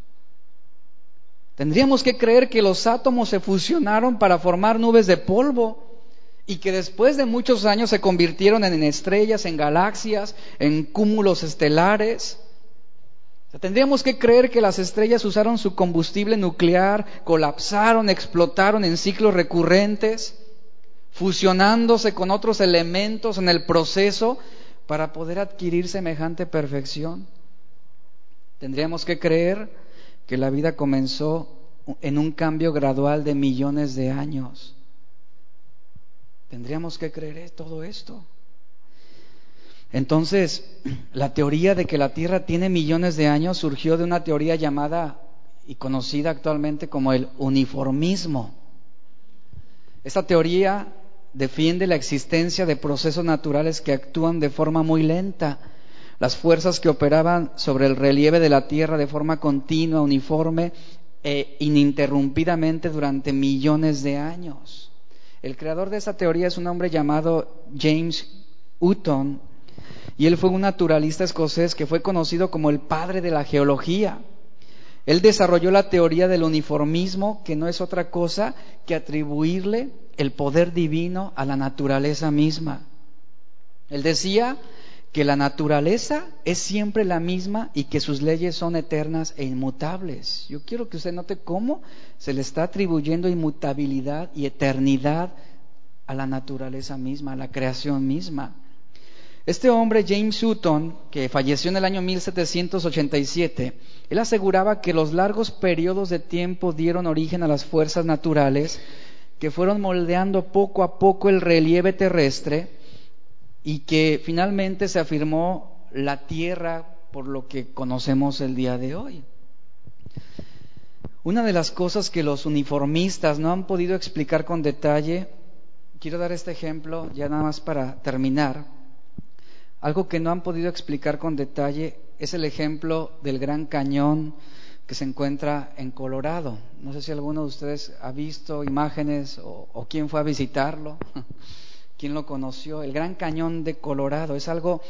Tendríamos que creer que los átomos se fusionaron para formar nubes de polvo y que después de muchos años se convirtieron en estrellas, en galaxias, en cúmulos estelares. tendríamos que creer que las estrellas usaron su combustible nuclear, colapsaron, explotaron en ciclos recurrentes, fusionándose con otros elementos en el proceso para poder adquirir semejante perfección. Tendríamos que creer que la vida comenzó en un cambio gradual de millones de años. Tendríamos que creer todo esto. Entonces, la teoría de que la Tierra tiene millones de años surgió de una teoría llamada y conocida actualmente como el uniformismo. Esta teoría defiende la existencia de procesos naturales que actúan de forma muy lenta las fuerzas que operaban sobre el relieve de la Tierra de forma continua, uniforme e ininterrumpidamente durante millones de años. El creador de esa teoría es un hombre llamado James Hutton y él fue un naturalista escocés que fue conocido como el padre de la geología. Él desarrolló la teoría del uniformismo, que no es otra cosa que atribuirle el poder divino a la naturaleza misma. Él decía que la naturaleza es siempre la misma y que sus leyes son eternas e inmutables. Yo quiero que usted note cómo se le está atribuyendo inmutabilidad y eternidad a la naturaleza misma, a la creación misma. Este hombre, James Hutton, que falleció en el año 1787, él aseguraba que los largos periodos de tiempo dieron origen a las fuerzas naturales que fueron moldeando poco a poco el relieve terrestre y que finalmente se afirmó la tierra por lo que conocemos el día de hoy. Una de las cosas que los uniformistas no han podido explicar con detalle, quiero dar este ejemplo ya nada más para terminar, algo que no han podido explicar con detalle es el ejemplo del Gran Cañón que se encuentra en Colorado. No sé si alguno de ustedes ha visto imágenes o, o quién fue a visitarlo. ¿Quién lo conoció? El Gran Cañón de Colorado es algo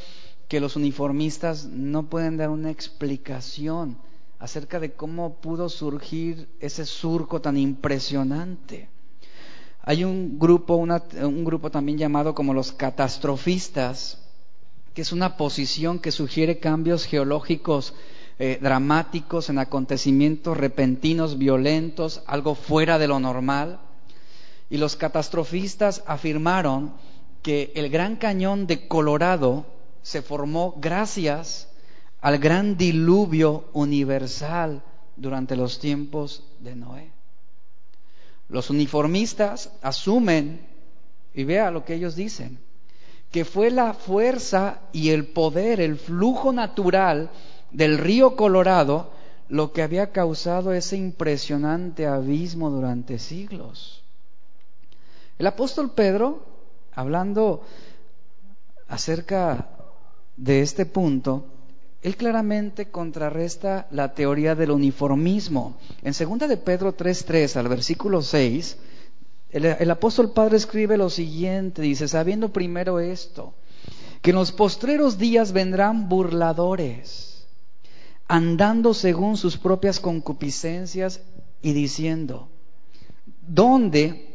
que los uniformistas no pueden dar una explicación acerca de cómo pudo surgir ese surco tan impresionante. Hay un grupo, un grupo también llamado como los catastrofistas, que es una posición que sugiere cambios geológicos eh, dramáticos en acontecimientos repentinos, violentos, algo fuera de lo normal. Y los catastrofistas afirmaron que el Gran Cañón de Colorado se formó gracias al gran diluvio universal durante los tiempos de Noé. Los uniformistas asumen, y vea lo que ellos dicen, que fue la fuerza y el poder, el flujo natural del río Colorado lo que había causado ese impresionante abismo durante siglos. El apóstol Pedro, hablando acerca de este punto, él claramente contrarresta la teoría del uniformismo. En 2 de Pedro 3.3 al versículo 6, el, el, apóstol Padre escribe lo siguiente, dice, sabiendo primero esto, que en los postreros días vendrán burladores, andando según sus propias concupiscencias y diciendo, ¿dónde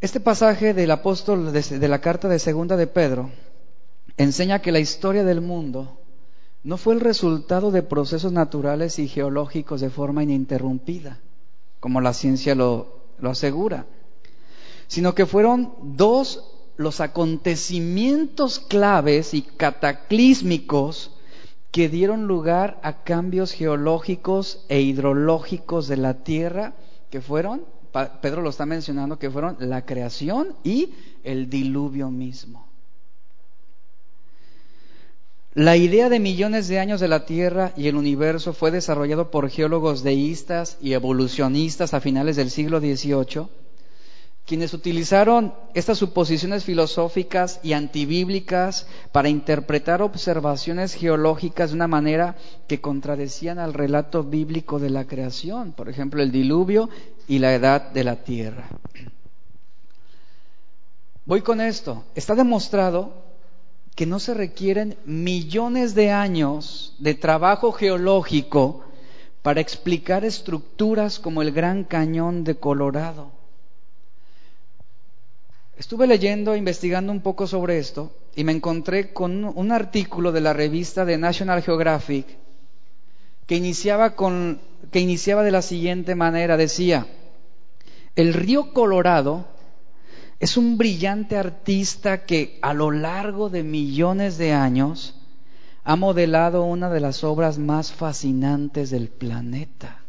este pasaje del apóstol de, la carta de segunda de Pedro enseña que la historia del mundo no fue el resultado de procesos naturales y geológicos de forma ininterrumpida, como la ciencia lo, lo asegura, sino que fueron dos los acontecimientos claves y cataclísmicos que dieron lugar a cambios geológicos e hidrológicos de la Tierra, que fueron Pedro lo está mencionando, que fueron la creación y el diluvio mismo. La idea de millones de años de la Tierra y el universo fue desarrollado por geólogos deístas y evolucionistas a finales del siglo XVIII, quienes utilizaron estas suposiciones filosóficas y antibíblicas para interpretar observaciones geológicas de una manera que contradecían al relato bíblico de la creación, por ejemplo, el diluvio y la edad de la tierra. Voy con esto. Está demostrado que no se requieren millones de años de trabajo geológico para explicar estructuras como el Gran Cañón de Colorado. Estuve leyendo, investigando un poco sobre esto y me encontré con un artículo de la revista de National Geographic que iniciaba, que iniciaba de la siguiente manera. Decía, el río Colorado es un brillante artista que a lo largo de millones de años ha modelado una de las obras más fascinantes del planeta.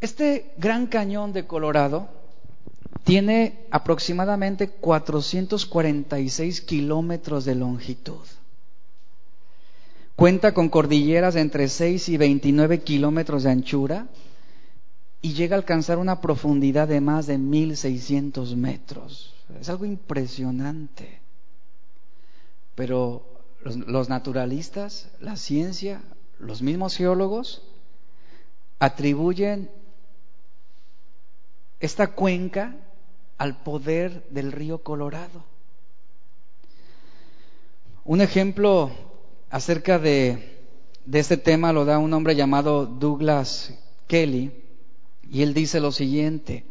Este gran cañón de Colorado tiene aproximadamente 446 kilómetros de longitud. Cuenta con cordilleras de entre 6 y 29 kilómetros de anchura y llega a alcanzar una profundidad de más de 1600 metros. Es algo impresionante. Pero los, naturalistas, la ciencia, los mismos geólogos atribuyen esta cuenca al poder del río Colorado. Un ejemplo acerca de, de, este tema lo da un hombre llamado Douglas Kelly, y él dice lo siguiente,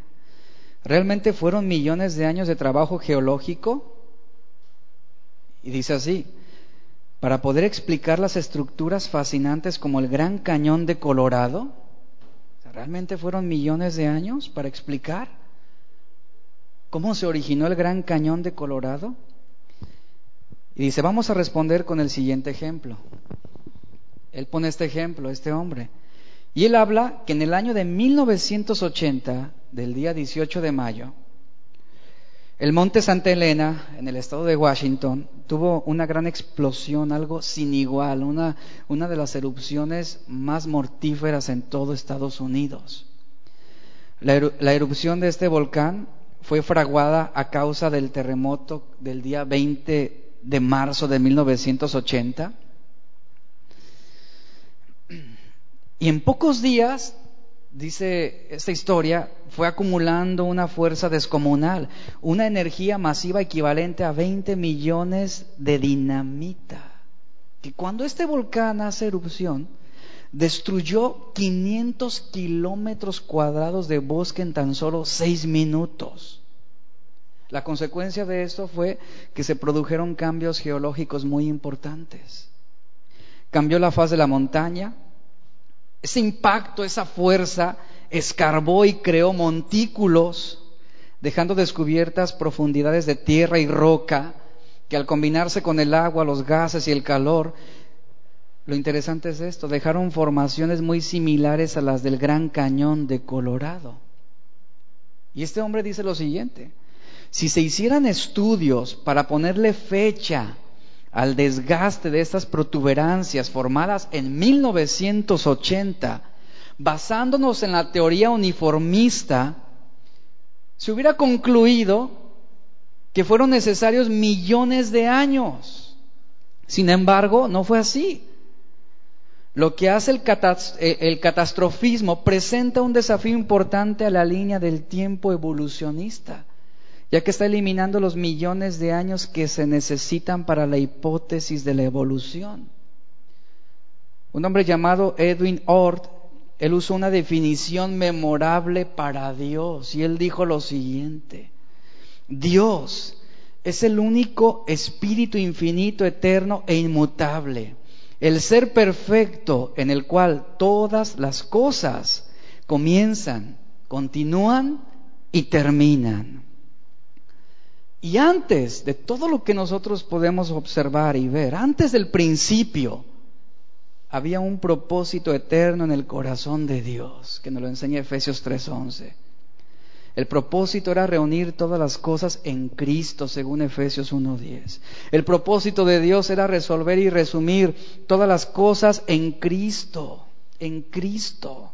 ¿realmente fueron millones de años de trabajo geológico? Y dice así, para poder explicar las estructuras fascinantes como el Gran Cañón de Colorado, ¿realmente fueron millones de años para explicar cómo se originó el Gran Cañón de Colorado? Y dice, vamos a responder con el siguiente ejemplo. Él pone este ejemplo, este hombre. Y él habla que en el año de 1980, del día 18 de mayo, el monte Santa Elena, en el estado de Washington, tuvo una gran explosión, algo sin igual, una, una de las erupciones más mortíferas en todo Estados Unidos. La, la erupción de este volcán fue fraguada a causa del terremoto del día 20 de marzo de 1980 Y en pocos días, dice esta historia, fue acumulando una fuerza descomunal, una energía masiva equivalente a 20 millones de dinamita. Que cuando este volcán hace erupción, destruyó 500 kilómetros cuadrados de bosque en tan solo seis minutos. La consecuencia de esto fue que se produjeron cambios geológicos muy importantes. cambió la faz de la montaña. Ese impacto, esa fuerza, escarbó y creó montículos, dejando descubiertas profundidades de tierra y roca, que al combinarse con el agua, los gases y el calor, lo interesante es esto, dejaron formaciones muy similares a las del Gran Cañón de Colorado. Y este hombre dice lo siguiente, si se hicieran estudios para ponerle fecha al desgaste de estas protuberancias formadas en 1980, basándonos en la teoría uniformista, se hubiera concluido que fueron necesarios millones de años. Sin embargo, no fue así. Lo que hace eh, el, catastrofismo presenta un desafío importante a la línea del tiempo evolucionista, ya que está eliminando los millones de años que se necesitan para la hipótesis de la evolución. Un hombre llamado Edwin Ord, él usó una definición memorable para Dios y él dijo lo siguiente, Dios es el único espíritu infinito, eterno e inmutable el ser perfecto en el cual todas las cosas comienzan, continúan y terminan. Y antes de todo lo que nosotros podemos observar y ver, antes del principio, había un propósito eterno en el corazón de Dios, que nos lo enseña Efesios 3:11. El propósito era reunir todas las cosas en Cristo, según Efesios 1.10. El propósito de Dios era resolver y resumir todas las cosas en Cristo, en Cristo.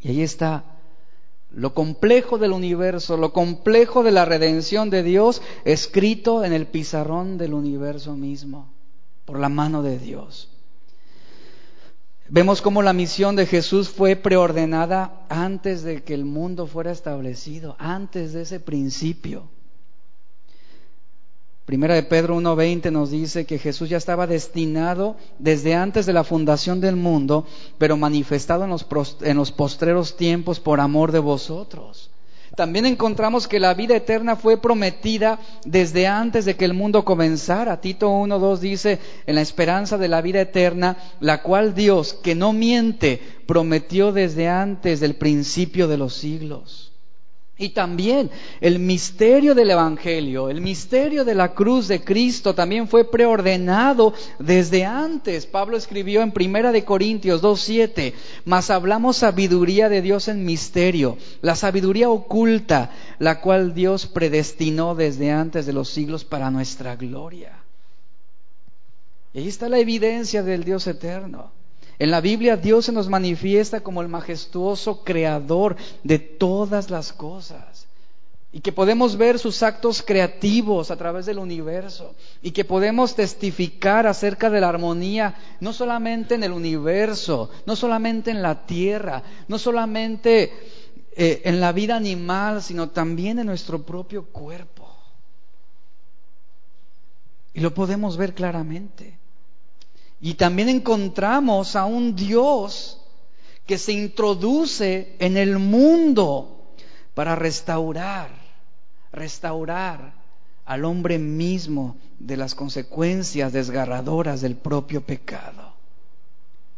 Y ahí está lo complejo del universo, lo complejo de la redención de Dios, escrito en el pizarrón del universo mismo, por la mano de Dios. Vemos cómo la misión de Jesús fue preordenada antes de que el mundo fuera establecido, antes de ese principio. Primera de Pedro 1.20 nos dice que Jesús ya estaba destinado desde antes de la fundación del mundo, pero manifestado en los, en los postreros tiempos por amor de vosotros. También encontramos que la vida eterna fue prometida desde antes de que el mundo comenzara. Tito 1.2 dice, en la esperanza de la vida eterna, la cual Dios, que no miente, prometió desde antes del principio de los siglos. Y también el misterio del Evangelio, el misterio de la cruz de Cristo también fue preordenado desde antes. Pablo escribió en Primera de Corintios 2.7, mas hablamos sabiduría de Dios en misterio, la sabiduría oculta, la cual Dios predestinó desde antes de los siglos para nuestra gloria. Y ahí está la evidencia del Dios eterno. En la Biblia Dios se nos manifiesta como el majestuoso creador de todas las cosas. Y que podemos ver sus actos creativos a través del universo. Y que podemos testificar acerca de la armonía, no solamente en el universo, no solamente en la tierra, no solamente eh, en la vida animal, sino también en nuestro propio cuerpo. Y lo podemos ver claramente. Y también encontramos a un Dios que se introduce en el mundo para restaurar, restaurar al hombre mismo de las consecuencias desgarradoras del propio pecado.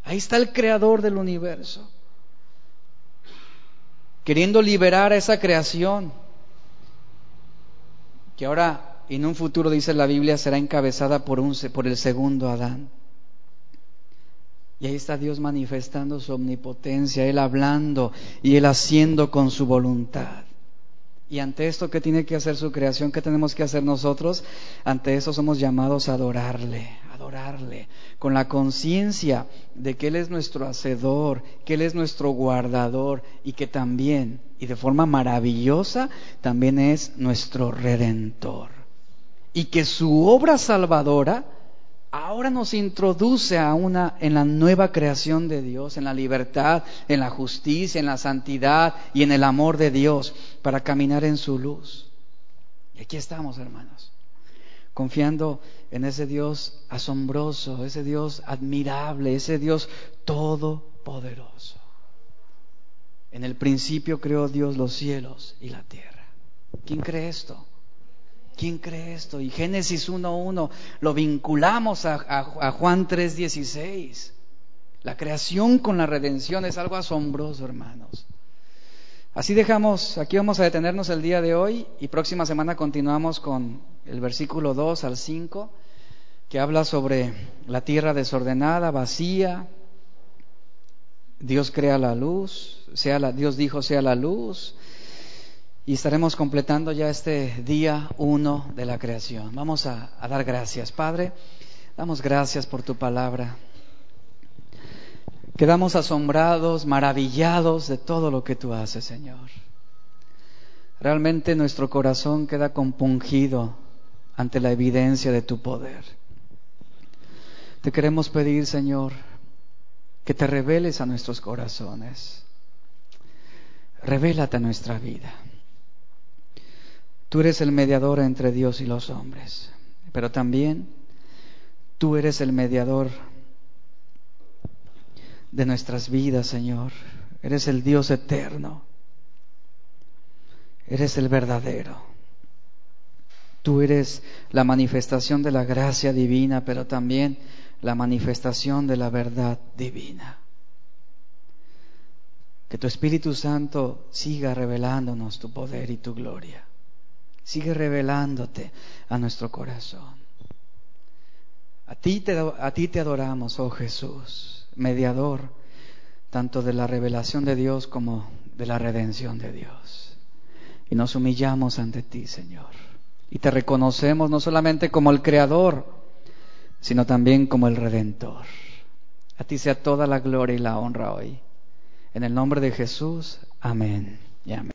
Ahí está el creador del universo, queriendo liberar a esa creación que ahora en un futuro, dice la Biblia, será encabezada por, un, por el segundo Adán. Y ahí está Dios manifestando su omnipotencia, Él hablando y Él haciendo con su voluntad. Y ante esto, ¿qué tiene que hacer su creación? ¿Qué tenemos que hacer nosotros? Ante eso somos llamados a adorarle, adorarle, con la conciencia de que Él es nuestro hacedor, que Él es nuestro guardador y que también, y de forma maravillosa, también es nuestro redentor. Y que su obra salvadora ahora nos introduce a una en la nueva creación de Dios, en la libertad, en la justicia, en la santidad y en el amor de Dios para caminar en su luz. Y aquí estamos, hermanos, confiando en ese Dios asombroso, ese Dios admirable, ese Dios todopoderoso. En el principio creó Dios los cielos y la tierra. ¿Quién cree esto? ¿Quién cree esto? Y Génesis 1.1 lo vinculamos a, a, a Juan 3.16. La creación con la redención es algo asombroso, hermanos. Así dejamos, aquí vamos a detenernos el día de hoy y próxima semana continuamos con el versículo 2 al 5, que habla sobre la tierra desordenada, vacía. Dios crea la luz, sea la, Dios dijo sea la luz, y estaremos completando ya este día uno de la creación. Vamos a, dar gracias, Padre. Damos gracias por tu palabra. Quedamos asombrados, maravillados de todo lo que tú haces, Señor. Realmente nuestro corazón queda compungido ante la evidencia de tu poder. Te queremos pedir, Señor, que te reveles a nuestros corazones. Revélate a nuestra vida. Tú eres el mediador entre Dios y los hombres, pero también tú eres el mediador de nuestras vidas, Señor. Eres el Dios eterno. Eres el verdadero. Tú eres la manifestación de la gracia divina, pero también la manifestación de la verdad divina. Que tu Espíritu Santo siga revelándonos tu poder y tu gloria. Sigue revelándote a nuestro corazón. A ti te, adoramos, oh Jesús mediador tanto de la revelación de Dios como de la redención de Dios. Y nos humillamos ante ti, Señor. Y te reconocemos no solamente como el Creador, sino también como el Redentor. A ti sea toda la gloria y la honra hoy. En el nombre de Jesús, amén y amén.